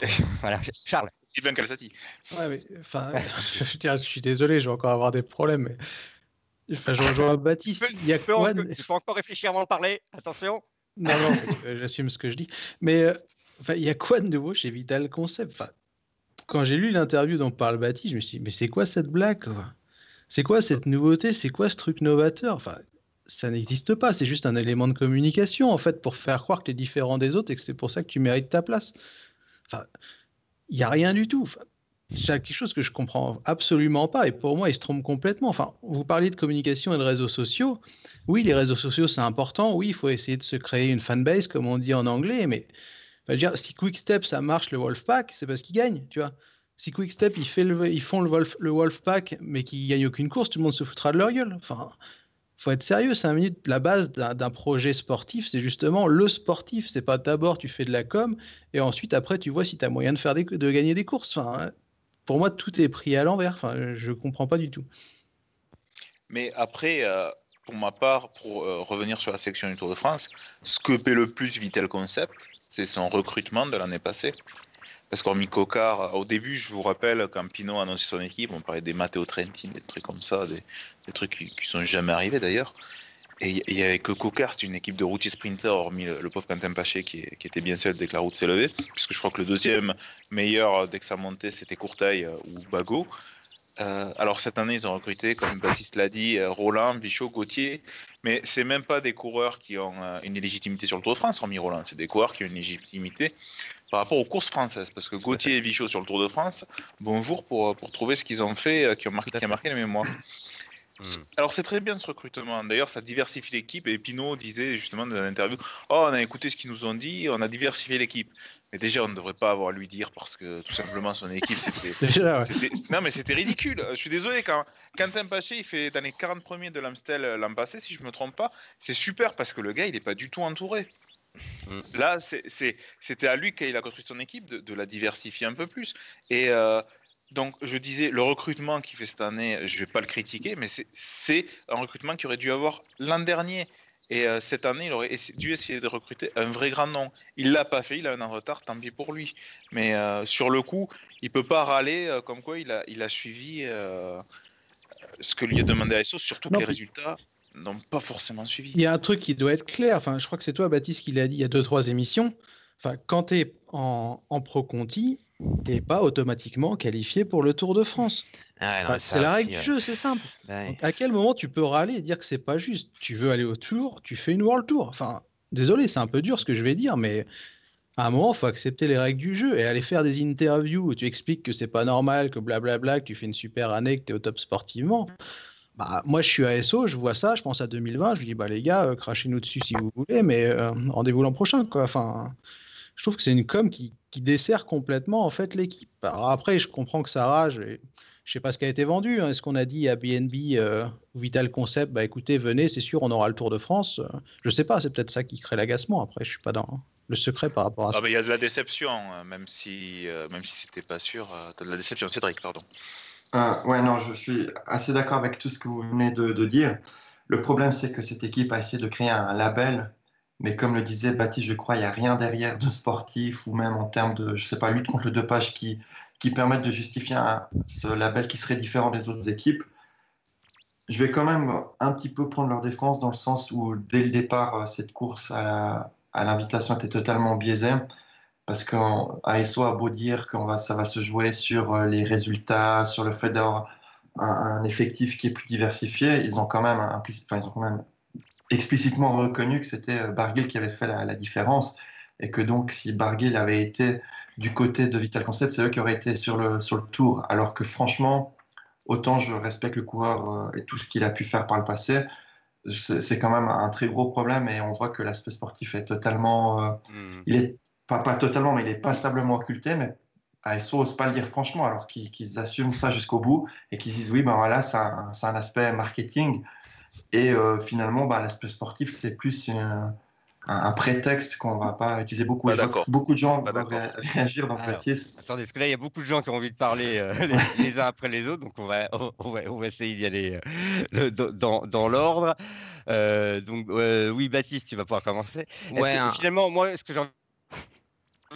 *laughs* voilà, Charles. Sylvain Calzati. Ouais, mais, enfin, *laughs* je, je, suis désolé, je vais encore avoir des problèmes. Mais... Enfin, je rejoins *laughs* Baptiste. Il y a quoi Il faut encore réfléchir avant de parler. Attention. Non, non, j'assume ce que je dis. Mais euh, enfin, il y a quoi de nouveau chez Vital Concept enfin, Quand j'ai lu l'interview dont parle Baptiste, je me suis dit, mais c'est quoi cette blague C'est quoi cette nouveauté? C'est quoi ce truc novateur? Enfin, ça n'existe pas. C'est juste un élément de communication, en fait, pour faire croire que tu es différent des autres et que c'est pour ça que tu mérites ta place. Enfin, il n'y a rien du tout. c'est quelque chose que je comprends absolument pas. Et pour moi, il se trompe complètement. Enfin, vous parliez de communication et de réseaux sociaux. Oui, les réseaux sociaux, c'est important. Oui, il faut essayer de se créer une fanbase, comme on dit en anglais. Mais dire, si Quickstep, ça marche, le Wolfpack, c'est parce qu'ils gagnent, tu vois. Si Quickstep, ils, font le, le Wolfpack, mais qu'ils gagnent aucune course, tout le monde se foutra de leur gueule. Enfin, faut être sérieux, 5 minutes, la base d'un projet sportif, c'est justement le sportif. C'est pas d'abord tu fais de la com et ensuite après tu vois si tu as moyen de, faire des, de gagner des courses. Enfin, pour moi, tout est pris à l'envers. Enfin, je comprends pas du tout. Mais après, euh, pour ma part, pour euh, revenir sur la section du Tour de France, ce que paie le plus Vital Concept, c'est son recrutement de l'année passée. Parce qu'en Cocard, au début, je vous rappelle, quand Pinot a annoncé son équipe, on parlait des Matteo Trentin, des trucs comme ça, des, trucs qui, ne sont jamais arrivés d'ailleurs. Et il n'y avait que Cocard, c'était une équipe de routiers sprinters, hormis le, pauvre Quentin Paché qui, était bien seul dès que la route s'est levée. Puisque je crois que le deuxième meilleur dès que ça montait, c'était Courtail ou Bago. Euh, alors cette année, ils ont recruté, comme Baptiste l'a dit, euh, Roland, Vichot, Gauthier. Mais c'est même pas des coureurs qui ont euh, une légitimité sur le Tour de France, hormis Roland. C'est des coureurs qui ont une légitimité par rapport aux courses françaises. Parce que Gauthier et Vichot sur le Tour de France, bonjour pour, pour trouver ce qu'ils ont fait qui, ont marqué, qui a marqué la mémoire. Hmm. Alors c'est très bien ce recrutement. D'ailleurs, ça diversifie l'équipe. Et Pinot disait justement dans l'interview Oh, on a écouté ce qu'ils nous ont dit, on a diversifié l'équipe. Mais déjà, on ne devrait pas avoir à lui dire parce que tout simplement son équipe, c'était. *laughs* Non, mais c'était ridicule. Je suis désolé, quand Quentin Paché, il fait dans les 40 premiers de l'Amstel euh, l'an passé, si je ne me trompe pas, c'est super parce que le gars, il n'est pas du tout entouré. Là, c'était à lui, quand il a construit son équipe, de, la diversifier un peu plus. Et. Euh, donc, je disais, le recrutement qu'il fait cette année, je ne vais pas le critiquer, mais c'est un recrutement qui aurait dû avoir l'an dernier. Et euh, cette année, il aurait dû essayer de recruter un vrai grand nom. Il l'a pas fait, il a un an retard, tant pis pour lui. Mais euh, sur le coup, il peut pas râler comme quoi il a, il a suivi ce que lui a demandé à SO, surtout que les résultats n'ont pas forcément suivi. Il y a un truc qui doit être clair. Enfin, je crois que c'est toi, Baptiste, qui l'a dit il y a deux trois émissions. Enfin, quand tu es en, en Pro Conti, t'es pas automatiquement qualifié pour le Tour de France. Ah c'est la règle du jeu, c'est simple. Bah à quel moment tu peux râler et dire que c'est pas juste? Tu veux aller au Tour, tu fais une World Tour. Enfin, désolé, c'est un peu dur ce que je vais dire, mais à un moment, il faut accepter les règles du jeu et aller faire des interviews où tu expliques que c'est pas normal, que blablabla, que tu fais une super année, que tu es au top sportivement. Bah, moi, je suis à SO, je vois ça, je pense à 2020, je dis, bah les gars, euh, crachez-nous dessus si vous voulez, mais euh, rendez-vous l'an prochain, quoi. Enfin, je trouve que c'est une com qui, qui, dessert complètement en fait l'équipe. après, je comprends que ça rage. Et je sais pas ce qui a été vendu. Hein. Est-ce qu'on a dit à BNB euh, Vital Concept, bah écoutez, venez, c'est sûr, on aura le Tour de France. Je sais pas, c'est peut-être ça qui crée l'agacement. Après, je suis pas dans le secret par rapport à ah, ça. Il y a de la déception, hein, même si euh, même si c'était pas sûr. Euh, de la déception, Cédric, pardon. Ouais, non, je suis assez d'accord avec tout ce que vous venez de, de dire. Le problème, c'est que cette équipe a essayé de créer un label mais comme le disait Baptiste, je crois, il n'y a rien derrière de sportif ou même en termes de, je sais pas, lutte contre le dopage qui, qui permettent de justifier ce label qui serait différent des autres équipes. Je vais quand même un petit peu prendre leur défense dans le sens où, dès le départ, euh, cette course à l'invitation était totalement biaisée. Parce qu'ASO a beau dire que va, ça va se jouer sur euh, les résultats, sur le fait d'avoir un, effectif qui est plus diversifié, ils ont quand même, enfin, ils ont quand même explicitement reconnu que c'était euh, Barguil qui avait fait la, différence et que donc si Barguil avait été du côté de Vital Concept, c'est eux qui auraient été sur le, sur le tour. Alors que franchement, autant je respecte le coureur euh, et tout ce qu'il a pu faire par le passé, c'est quand même un très gros problème et on voit que l'aspect sportif est totalement... Euh, hmm. Il est pas, pas totalement, mais il est passablement occulté, mais ASO n'ose pas le dire franchement, alors qu'ils assument ça jusqu'au bout et qu'ils disent oui, ben voilà, c'est un, un, aspect marketing. Et euh, finalement, bah, l'aspect sportif, c'est plus un, un, prétexte qu'on va pas utiliser beaucoup. Bah, beaucoup de gens vont réagir dans Baptiste. Attendez, parce que là, il y a beaucoup de gens qui ont envie de parler euh, *laughs* les, uns après les autres, donc on va, on va, on va essayer d'y aller euh, dans, dans l'ordre. donc, oui, Baptiste, tu vas pouvoir commencer. Ouais, Finalement, moi, ce que j'ai envie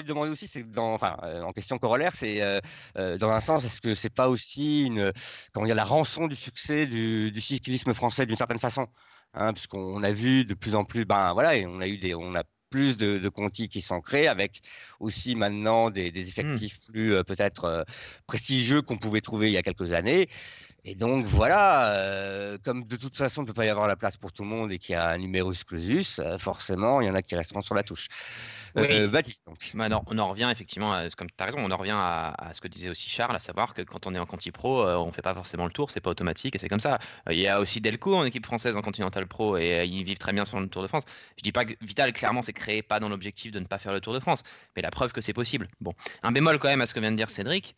de demander aussi, c'est dans, enfin, euh, en question corollaire, c'est euh, euh, dans un sens, est-ce que c'est pas aussi une, comment dire, la rançon du succès du, cyclisme français d'une certaine façon, hein, puisqu'on a vu de plus en plus, ben voilà, et on a eu des, on a plus de, de contis qui sont créés avec aussi maintenant des, des mmh. effectifs plus peut-être prestigieux qu'on pouvait trouver il y a quelques années. Et donc voilà, comme de toute façon il ne peut pas y avoir la place pour tout le monde et qu'il y a un numerus clausus, forcément il y en a qui resteront sur la touche. Euh, Baptiste, donc. Bah, on en revient effectivement, à, comme tu as raison, on en revient à, ce que disait aussi Charles, à savoir que quand on est en Conti Pro, euh, on ne fait pas forcément le tour, c'est pas automatique et c'est comme ça. Euh, il y a aussi Delco en équipe française en Continental Pro et ils vivent très bien sur le Tour de France. Je dis pas que Vital, clairement, c'est créé pas dans l'objectif de ne pas faire le Tour de France, mais la preuve que c'est possible. Bon, un bémol quand même à ce que vient de dire Cédric.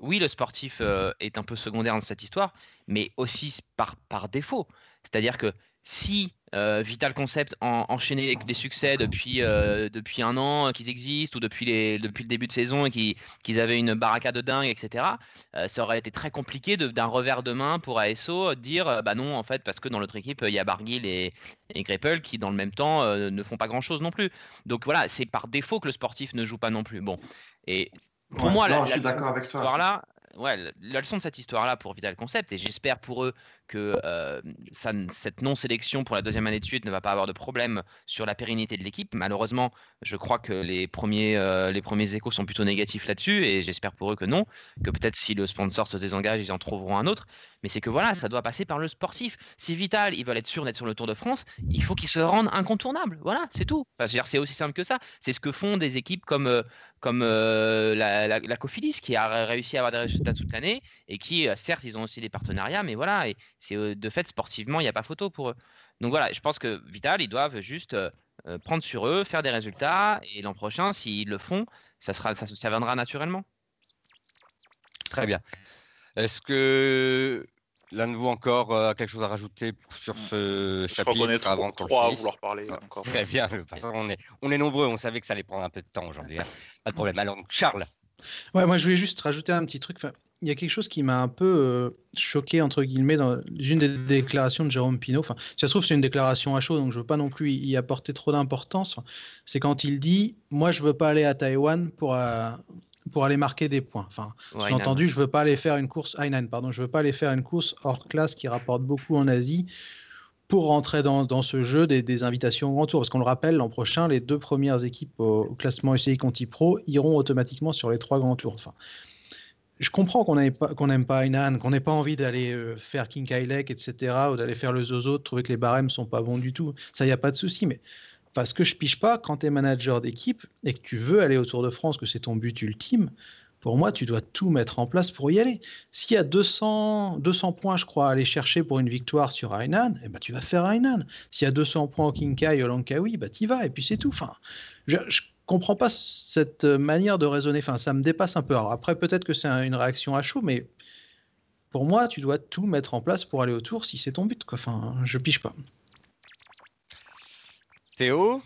oui, le sportif est un peu secondaire dans cette histoire, mais aussi par, par défaut. C'est-à-dire que si euh, Vital Concept en, enchaîné des succès depuis, euh, depuis un an qu'ils existent ou depuis, les, depuis le début de saison et qu'ils avaient une baraka de dingue, etc., euh, ça aurait été très compliqué d'un revers de main pour ASO dire bah non, en fait, parce que dans l'autre équipe, il y a Barguil et, et Greppel qui, dans le même temps, ne font pas grand-chose non plus. Donc voilà, c'est par défaut que le sportif ne joue pas non plus. Bon. Et pour moi, la, je suis d'accord avec toi. Là, ouais, la leçon de cette histoire-là pour Vital Concept, et j'espère pour eux que euh, ça, cette non-sélection pour la deuxième année de suite ne va pas avoir de problème sur la pérennité de l'équipe. Malheureusement, je crois que les premiers, euh, les premiers échos sont plutôt négatifs là-dessus et j'espère pour eux que non, que peut-être si le sponsor se désengage, ils en trouveront un autre. Mais c'est que voilà, ça doit passer par le sportif. Si Vital, ils veulent être sûrs d'être sur le Tour de France, il faut qu'ils se rendent incontournables. Voilà, c'est tout. c'est aussi simple que ça. C'est ce que font des équipes comme, euh, comme euh, la, la, Cofidis, qui a réussi à avoir des résultats toute l'année et qui, certes, ils ont aussi des partenariats, mais voilà, et c'est de fait sportivement, il n'y a pas photo pour eux. Donc voilà, je pense que Vital, ils doivent juste prendre sur eux, faire des résultats, et l'an prochain, s'ils le font, ça, sera, ça, ça viendra naturellement. Très bien. Est-ce que L'un de vous encore euh, a quelque chose à rajouter sur ce Je chapitre avant qu'on trois à vouloir parler ah, encore. Très bien, on est, on est nombreux, on savait que ça allait prendre un peu de temps aujourd'hui. Hein. Pas de problème. Alors, Charles. Ouais, moi je voulais juste rajouter un petit truc. il y a quelque chose qui m'a un peu euh, choqué, entre guillemets, dans une des déclarations de Jérôme Pinault. Enfin, ça se trouve, c'est une déclaration à chaud, donc je ne veux pas non plus y apporter trop d'importance. C'est quand il dit Moi, je ne veux pas aller à Taïwan pour, euh, pour aller marquer des points. Enfin, j'ai entendu, je veux pas aller faire une course Hainan, pardon, je veux pas aller faire une course hors classe qui rapporte beaucoup en Asie pour rentrer dans, ce jeu des, invitations au Grand Tour. Parce qu'on le rappelle, l'an prochain, les deux premières équipes au, classement UCI Conti Pro iront automatiquement sur les trois Grands Tours. Enfin, je comprends qu'on n'aime pas, qu'on qu'on n'ait pas envie d'aller euh, faire King Kailek, etc., ou d'aller faire le Zozo, de trouver que les barèmes sont pas bons du tout. Ça, il n'y a pas de souci. Mais parce que je piche pas, quand tu es manager d'équipe et que tu veux aller au Tour de France, que c'est ton but ultime, pour moi, tu dois tout mettre en place pour y aller. S'il y a 200, 200 points, je crois, à aller chercher pour une victoire sur Hainan, eh ben, tu vas faire Hainan. S'il y a 200 points au Kinkai, au Langkawi, bah, tu y vas, et puis c'est tout. Enfin, je, ne comprends pas cette manière de raisonner. Enfin, ça me dépasse un peu. après, peut-être que c'est une réaction à chaud, mais pour moi, tu dois tout mettre en place pour aller au Tour si c'est ton but. Quoi. Enfin, je piche pas. Théo?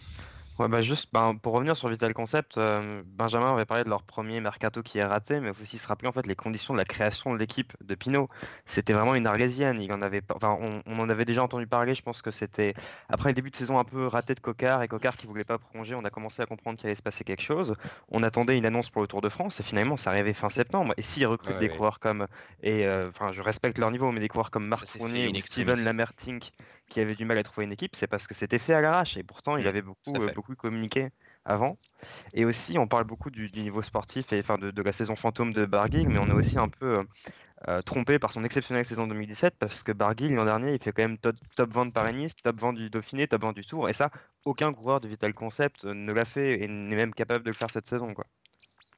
Ouais, bah juste ben, pour revenir sur Vital Concept, euh, Benjamin avait parlé de leur premier mercato qui est raté, mais il faut aussi se rappeler en fait les conditions de la création de l'équipe de Pinot. C'était vraiment une arlésienne. Il en avait enfin, on, en avait déjà entendu parler. Je pense que c'était après le début de saison un peu raté de Cocard et Cocard qui voulait pas prolonger. On a commencé à comprendre qu'il allait se passer quelque chose. On attendait une annonce pour le Tour de France et finalement ça arrivait fin septembre. Et s'ils recrutent des coureurs comme et euh, enfin je respecte leur niveau, mais des coureurs comme Marc Fournier ou Steven Lamertink qui avait du mal à trouver une équipe, c'est parce que c'était fait à l'arrache. Et pourtant, il mmh, avait beaucoup, euh, beaucoup communiqué avant. Et aussi, on parle beaucoup du, niveau sportif et enfin, de, la saison fantôme de Barguil, mais on est aussi un peu euh, euh, trompé par son exceptionnelle saison 2017 parce que Barguil, l'an dernier, il fait quand même top, top 20 de Paris-Nice, top 20 du Dauphiné, top 20 du Tour. Et ça, aucun coureur de Vital Concept ne l'a fait et n'est même capable de le faire cette saison. Quoi.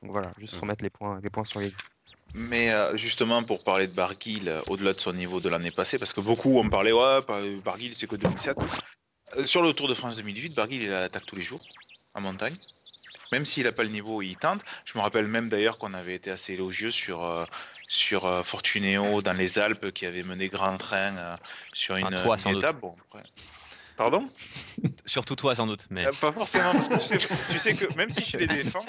Donc voilà, juste mmh. remettre les points, les points sur les mais euh, justement, pour parler de Barguil, euh, au-delà de son niveau de l'année passée, parce que beaucoup ont parlé, ouais, Barguil, c'est que 2007. Euh, sur le Tour de France 2008, Barguil, il attaque tous les jours, en montagne. Même s'il n'a pas le niveau, il tente. Je me rappelle même d'ailleurs qu'on avait été assez élogieux sur, sur Fortuneo dans les Alpes, qui avait mené grand train sur une, étape. Bon, Pardon? *laughs* Surtout toi, sans doute. Mais... pas forcément, parce que tu sais, tu sais que même si je les défends,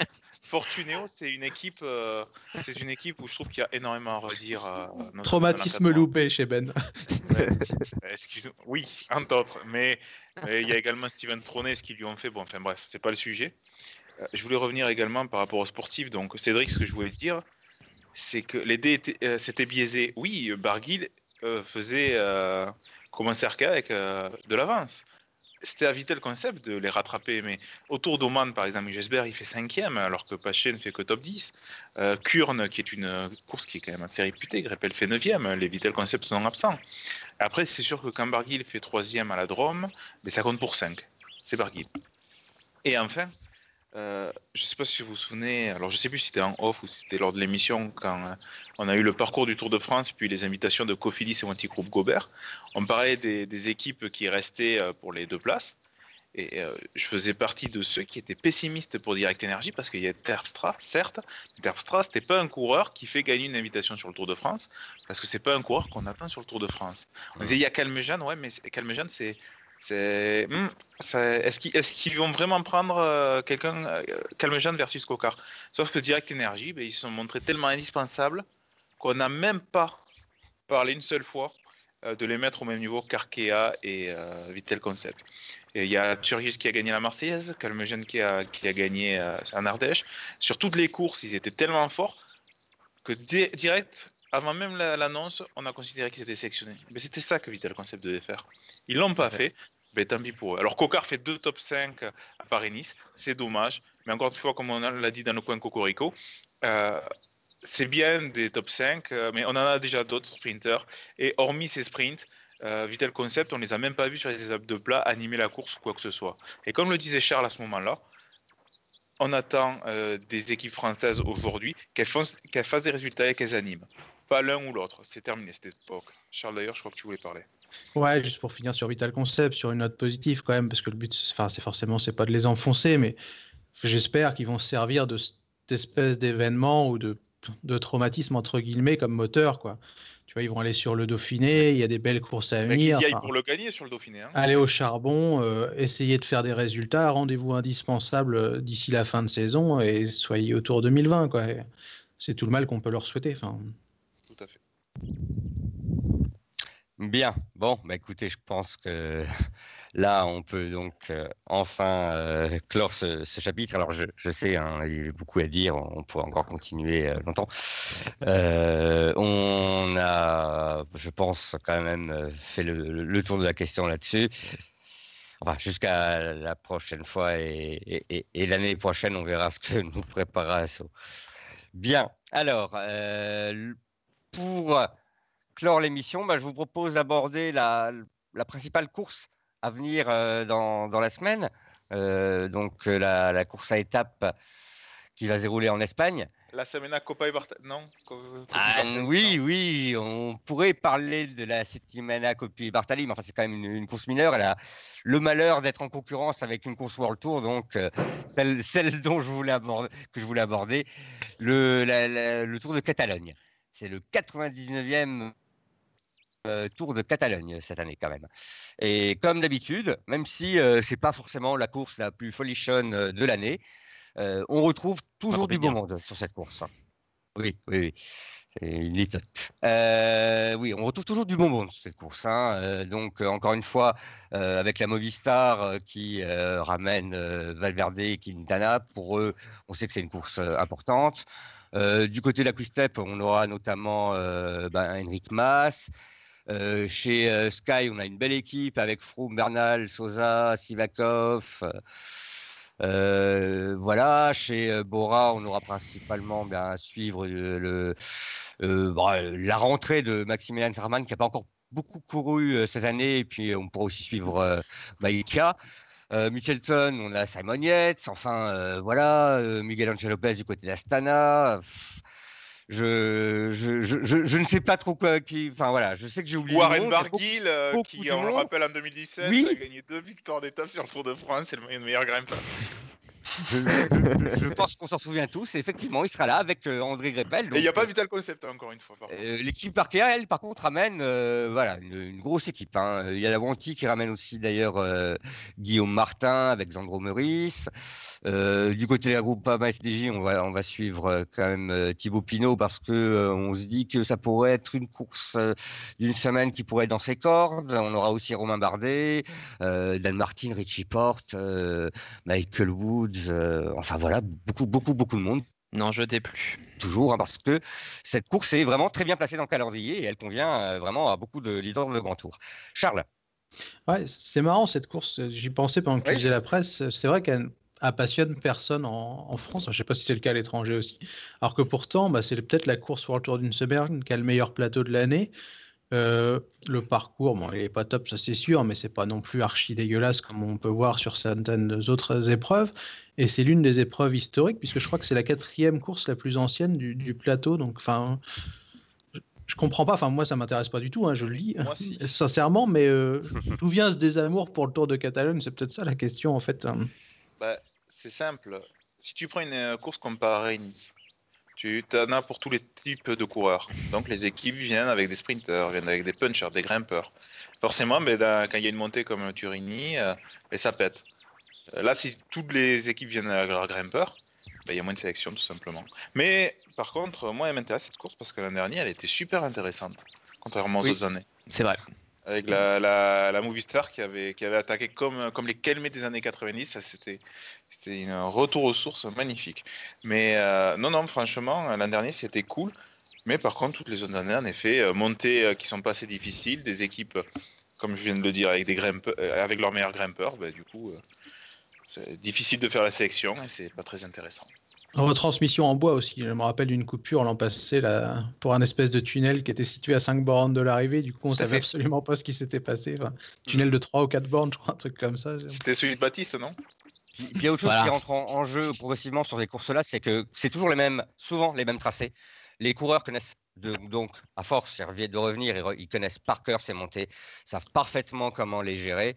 Fortuneo, c'est une équipe, euh, c'est une équipe où je trouve qu'il y a énormément à redire. Euh, Traumatisme loupé chez Ben. Excuse-moi. Oui, entre autres. Mais, il y a également Steven Tronet, ce qu'ils lui ont fait. Bon, enfin bref, c'est pas le sujet. Euh, je voulais revenir également par rapport aux sportifs. Donc, Cédric, ce que je voulais dire, c'est que les dés c'était biaisé. Oui, Barguil faisait commencer avec de l'avance c'était à Vitel Concept de les rattraper. Mais autour d'Oman, par exemple, Jesper, il fait cinquième, alors que Paché ne fait que top 10. Euh, Kurn, qui est une course qui est quand même assez réputée, Greppel fait neuvième. Les Vitel Concept sont absents. Après, c'est sûr que quand Barguil fait troisième à la Drôme, mais ça compte pour 5. C'est Barguil. Et enfin, euh, je ne sais pas si vous vous souvenez, alors je ne sais plus si c'était en off ou si c'était lors de l'émission, quand euh, on a eu le parcours du Tour de France, puis les invitations de Cofidis et Wanty Group Gobert. On parlait des, équipes qui restaient euh, pour les deux places. Et je faisais partie de ceux qui étaient pessimistes pour Direct Energy parce qu'il y a Terpstra, certes. Terpstra, c'était pas un coureur qui fait gagner une invitation sur le Tour de France parce que c'est pas un coureur qu'on attend sur le Tour de France. On disait il y a Calmejean, ouais, mais Calmejean, c'est hmm, est-ce qu'ils vont vraiment prendre euh, quelqu'un, euh, Calmejean versus Cocard Sauf que Direct Energy, ben, ils se sont montrés tellement indispensables qu'on n'a même pas parlé une seule fois euh, de les mettre au même niveau qu'Arkea et Vitel Concept. il y a Turgis qui a gagné la Marseillaise, Calmejean qui a, qui a gagné en Ardèche. Sur toutes les courses, ils étaient tellement forts que Direct avant même l'annonce, on a considéré qu'ils étaient sélectionnés. Mais c'était ça que Vital Concept devait faire. Ils l'ont pas fait. Mais tant pis pour eux. Alors, Cocard fait deux top 5 à Paris-Nice. C'est dommage. Mais encore une fois, comme on l'a dit dans le coin Cocorico, euh, c'est bien des top 5, euh, mais on en a déjà d'autres sprinters. Et hormis ces sprints, euh, Vital Concept, on ne les a même pas vus sur les étapes de plat animer la course ou quoi que ce soit. Et comme le disait Charles à ce moment-là, on attend des équipes françaises aujourd'hui qu'elles fassent, des résultats et qu'elles animent. Pas l'un ou l'autre. C'est terminé cette époque. Charles, d'ailleurs, je crois que tu voulais parler. Ouais, juste pour finir sur Vital Concept, sur une note positive quand même, parce que le but, enfin, c'est forcément, c'est pas de les enfoncer, mais j'espère qu'ils vont se servir de cette espèce d'événement ou de, de traumatisme entre guillemets comme moteur, quoi. Tu vois, ils vont aller sur le Dauphiné, il y a des belles courses à venir. Ils y pour le gagner sur le Dauphiné. Hein. Aller au charbon, euh, essayer de faire des résultats, rendez-vous indispensable euh, d'ici la fin de saison et soyez autour 2020, quoi. C'est tout le mal qu'on peut leur souhaiter. Enfin. Bien, bon, bah écoutez, je pense que là, on peut donc euh, enfin euh, clore ce, chapitre. Alors, je, sais, hein, il y a beaucoup à dire, on pourrait encore continuer euh, longtemps. on a, je pense, quand même fait le, tour de la question là-dessus. Enfin, jusqu'à la prochaine fois et, l'année prochaine, on verra ce que *laughs* nous préparera Asso. Bien, alors, pour clore l'émission, bah, je vous propose d'aborder la, principale course à venir euh, dans, la semaine. Euh, donc euh, la, course à étapes qui va se dérouler en Espagne. La Semana Copa et Non? Ah, Oui, oui, on pourrait parler de la Semana Copa Bartali, mais enfin, c'est quand même une, course mineure. Elle a le malheur d'être en concurrence avec une course World Tour, donc celle, dont je voulais aborder, que je voulais aborder, le, le Tour de Catalogne. C'est le 99e euh, Tour de Catalogne cette année quand même. Et comme d'habitude, même si euh, c'est pas forcément la course la plus folichonne euh, de l'année, on retrouve toujours du beau monde sur cette course. Oui, oui, oui. Une oui, on retrouve toujours du bon monde sur cette course. Hein. donc, encore une fois, avec la Movistar qui ramène Valverde et Quintana, pour eux, on sait que c'est une course importante. Du côté de la Quick on aura notamment ben, Henrik Mas, euh, chez euh, Sky, on a une belle équipe avec Froome, Bernal, Sosa, Sivakov. Euh, voilà, chez Bora, on aura principalement bien à suivre le, la rentrée de Maximilian Sarman qui n'a pas encore beaucoup couru cette année, et puis on pourra aussi suivre Maïka. Mitchelton, on a Simon Yates, enfin voilà, Miguel Angel Lopez du côté d'Astana je, je, je, ne sais pas trop quoi. Qui, enfin voilà, je sais que j'ai oublié. Warren Barguil, euh, qui, on le rappelle, en 2017, a gagné deux victoires d'étape sur le Tour de France, c'est le meilleur grimpeur *laughs* je, pense qu'on s'en souvient tous. Et effectivement, il sera là avec euh, André Greppel. et il n'y a pas euh, Vital Concept, hein, encore une fois. Euh, l'équipe Parker, elle, par contre, ramène voilà, une, grosse équipe. Hein. Il y a la Wanty qui ramène aussi, d'ailleurs, Guillaume Martin avec Zandro Meurice. du côté de la groupe FDJ, on va, on va suivre quand même Thibaut Pinot parce que on se dit que ça pourrait être une course d'une semaine qui pourrait être dans ses cordes. On aura aussi Romain Bardet, Dan Martin, Richie Porte, Michael Euh, enfin voilà, beaucoup, beaucoup, beaucoup de monde. Non, je t'ai plus. Toujours, hein, parce que cette course est vraiment très bien placée dans le calendrier et elle convient euh, vraiment à beaucoup de leaders de Grand Tour. Charles Ouais, c'est marrant cette course. J'y pensais pendant que tu la presse. C'est vrai qu'elle passionne personne en, France. Je ne sais pas si c'est le cas à l'étranger aussi. Alors que pourtant, bah, c'est peut-être la course World Tour d'une semaine qui a le meilleur plateau de l'année. Euh, le parcours, bon, il n'est pas top, ça c'est sûr, mais c'est pas non plus archi dégueulasse comme on peut voir sur certaines autres épreuves. Et c'est l'une des épreuves historiques, puisque je crois que c'est la quatrième course la plus ancienne du, plateau. Donc, enfin, je, comprends pas. Enfin, moi, ça m'intéresse pas du tout. Hein, je le lis, *laughs* sincèrement, mais euh, d'où vient ce désamour pour le Tour de Catalogne? C'est peut-être ça la question, en fait. Hein. Bah, c'est simple. Si tu prends une euh, course comme Paris-Nice, tu en as pour tous les types de coureurs. Donc les équipes viennent avec des sprinters, viennent avec des punchers, des grimpeurs. Forcément, ben, quand il y a une montée comme Turini, euh, ben, ça pète. Euh, là, si toutes les équipes viennent à grimpeurs, ben, il y a moins de sélection tout simplement. Mais par contre, moi, elle m'intéresse cette course parce que l'année dernière, elle était super intéressante, contrairement aux autres années. C'est vrai. Avec la, la, la Movistar qui avait, qui avait attaqué comme, comme les Kelmés des années 90, ça c'était c'était un retour aux sources magnifique. Mais euh, non, non, franchement, l'an dernier, c'était cool. Mais par contre, toutes les autres années, en effet, euh, montées euh, qui sont pas assez difficiles, des équipes, comme je viens de le dire, avec, des grimpeurs, avec leurs meilleurs grimpeurs, bah, du coup, c'est difficile de faire la sélection et c'est pas très intéressant. Retransmission en bois aussi. Je me rappelle d'une coupure l'an passé là, pour un espèce de tunnel qui était situé à 5 bornes de l'arrivée. Du coup, on savait absolument pas ce qui s'était passé. Enfin, tunnel de 3 ou 4 bornes, je crois, un truc comme ça. C'était celui de Baptiste, non? Puis puis il y a autre chose Voilà. qui rentre en, en jeu progressivement sur ces courses-là, c'est que c'est toujours les mêmes, souvent les mêmes tracés. Les coureurs connaissent de- donc, à force, ils reviennent de revenir, ils, re- ils connaissent par cœur ces montées, savent parfaitement comment les gérer.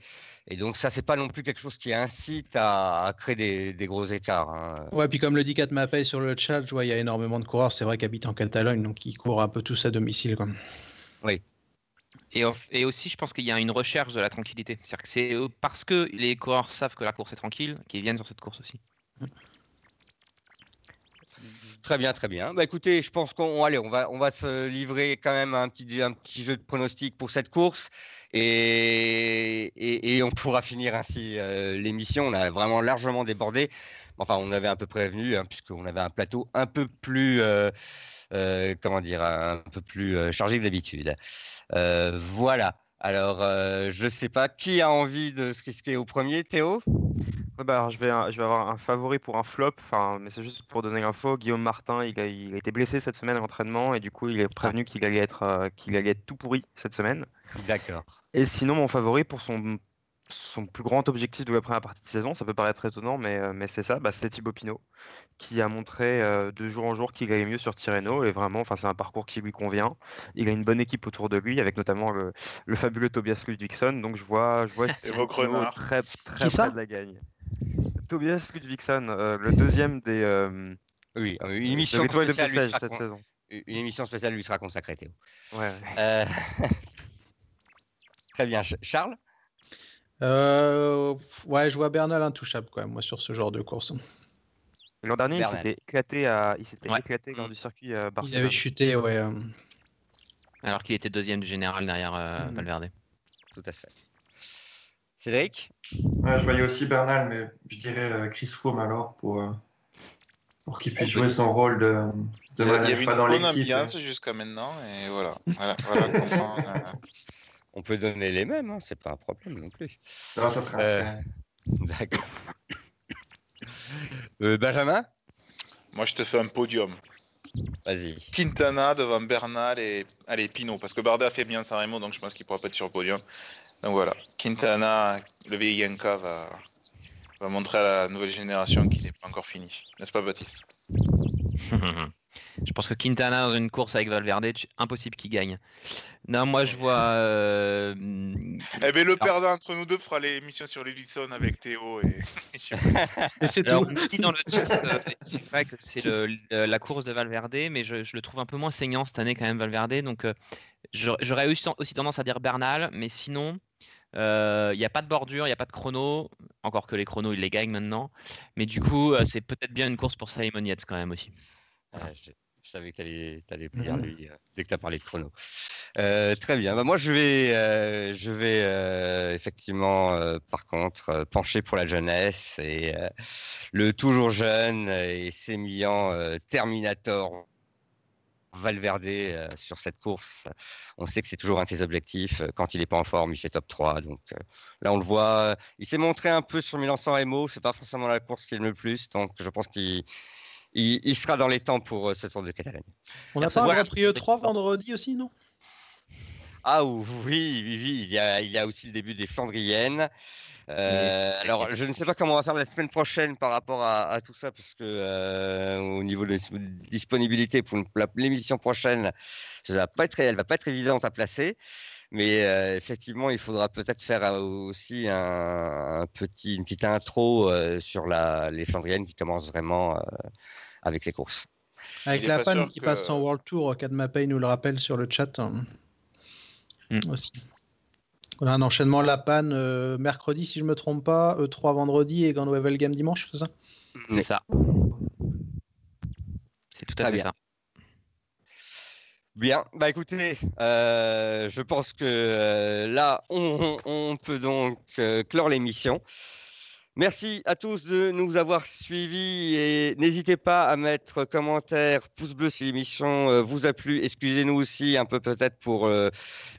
Et donc, ça, c'est pas non plus quelque chose qui incite à, à créer des, des gros écarts. hein. Ouais, puis comme le dit Kat Maffei sur le chat, il y a énormément de coureurs, c'est vrai, qui habitent en Catalogne, donc ils courent un peu tous à domicile. Quoi. Et, au- et aussi, je pense qu'il y a une recherche de la tranquillité. C'est-à-dire que c'est euh, parce que les coureurs savent que la course est tranquille qu'ils viennent sur cette course aussi. Très bien, très bien. Bah, écoutez, je pense qu'on on va, on va se livrer quand même à un petit, un petit jeu de pronostic pour cette course et, et, on pourra finir ainsi euh, l'émission. On a vraiment largement débordé. Enfin, on avait un peu prévenu hein, puisqu'on avait un plateau un peu plus, euh, comment dire, un peu plus euh, chargé que d'habitude. Euh, voilà. Alors, euh, je ne sais pas qui a envie de se risquer au premier, Théo? Bah, alors, je vais, je vais avoir un favori pour un flop, enfin, mais c'est juste pour donner l'info. Guillaume Martin, il a, il a été blessé cette semaine à l'entraînement et du coup, il est prévenu qu'il allait être, euh, qu'il allait être tout pourri cette semaine. D'accord. Et sinon, mon favori pour son, son plus grand objectif de la première partie de saison, ça peut paraître étonnant, mais, euh, mais c'est ça, bah, c'est Thibaut Pinot, qui a montré euh, de jour en jour qu'il allait mieux sur Tirreno, et vraiment, enfin, c'est un parcours qui lui convient. Il a une bonne équipe autour de lui, avec notamment le, le fabuleux Tobias Ludvigsson, donc je vois, je vois *laughs* Thibaut Pinot très, très près de la gagne. Tobias Ludvigsson, euh, le deuxième des, euh, Oui, une de émission de spéciale lui Bessèges sera cette con- saison. Une émission spéciale lui sera consacrée, Théo. Ouais. Euh, *laughs* Très bien. Ch- Charles? Euh, ouais, je vois Bernal intouchable, quoi, moi, sur ce genre de course. L'an dernier, il s'était éclaté, à, il s'était Ouais. éclaté lors Mm. du circuit à Il Barcelone. avait chuté, ouais. euh, Alors qu'il était deuxième du général derrière euh, Mhm. Valverde. Tout à fait. Cédric? Ouais, je voyais aussi Bernal, mais je dirais euh, Chris Froome alors pour, euh, pour qu'il puisse jouer son rôle de, de Il y a- il une dans bonne l'équipe. ambiance jusqu'à maintenant et voilà. voilà, voilà comment, euh, On peut donner les mêmes, hein, c'est pas un problème non plus. Non, ça sera Euh, *laughs* D'accord. Euh, Benjamin? Moi, je te fais un podium. Vas-y. Quintana devant Bernal et allez Pinot parce que Bardet a fait bien San Remo donc je pense qu'il pourra pas être sur le podium. Donc voilà, Quintana, le vieil Yanka va, va montrer à la nouvelle génération qu'il n'est pas encore fini, n'est-ce pas Baptiste? *laughs* je pense que Quintana dans une course avec Valverde, impossible qu'il gagne. Non, moi je vois. euh, Eh bien le perdant entre nous deux fera l'émission sur Ludwigson avec Théo et, *laughs* *laughs* et c'est tout. on dans le chat, euh, *laughs* c'est vrai que c'est le- le- la course de Valverde, mais je, je le trouve un peu moins saignant cette année quand même, Valverde. Donc euh, j'aurais j'aurais aussi, aussi tendance à dire Bernal, mais sinon, euh, il n'y a pas de bordure, il n'y a pas de chrono, encore que les chronos, il les gagne maintenant. Mais du coup, euh, c'est peut-être bien une course pour Simon Yates quand même aussi. Ah, je, je savais que tu allais, dire Mhm. lui euh, dès que tu as parlé de chrono. Euh, très bien. Bah, moi, je vais, euh, je vais euh, effectivement, par contre, pencher pour la jeunesse et le toujours jeune et sémillant Terminator Valverde euh, sur cette course. On sait que c'est toujours un de ses objectifs. Quand il n'est pas en forme, il fait top 3. Donc euh, là, on le voit. Il s'est montré un peu sur Milan-San Remo. C'est pas forcément la course qu'il aime le plus. Donc je pense qu'il il, il sera dans les temps pour euh, ce Tour de Catalogne. On n'a pas un. Grand Prix E3 vendredi aussi, non? Ah oui, oui, oui, il y a, il y a aussi le début des Flandriennes. Euh, alors, je ne sais pas comment on va faire la semaine prochaine par rapport à, à tout ça, parce que euh, au niveau de disponibilité pour l'émission prochaine, ça va pas être, elle va pas être évidente à placer. Mais euh, effectivement, il faudra peut-être faire aussi un, un petit, une petite intro sur la, les Flandriennes qui commencent vraiment avec ces courses. Avec Il la panne qui que- passe en World Tour, Kadma Pay nous le rappelle sur le chat hein, Mm. aussi. On a un enchaînement La Panne euh, mercredi, si je me trompe pas, E3 vendredi et Gandwevel dimanche, c'est ça? C'est ça. C'est tout à Très fait bien. ça. Bien, bah écoutez, euh, je pense que euh, là, on, peut donc euh, clore l'émission. Merci à tous de nous avoir suivis et n'hésitez pas à mettre commentaires, pouce bleu si l'émission euh, vous a plu. Excusez-nous aussi un peu peut-être pour euh,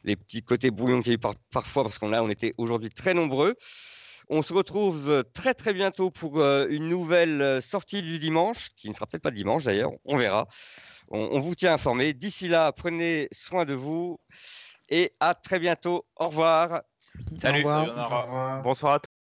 les petits côtés brouillons qu'il y a eu parfois parce qu'on a, on était aujourd'hui très nombreux. On se retrouve très très bientôt pour euh, une nouvelle sortie du dimanche, qui ne sera peut-être pas dimanche d'ailleurs, on verra. On, on vous tient informé. D'ici là, prenez soin de vous et à très bientôt. Au revoir. Salut. Au revoir. Sayonara. Au revoir. Bonsoir à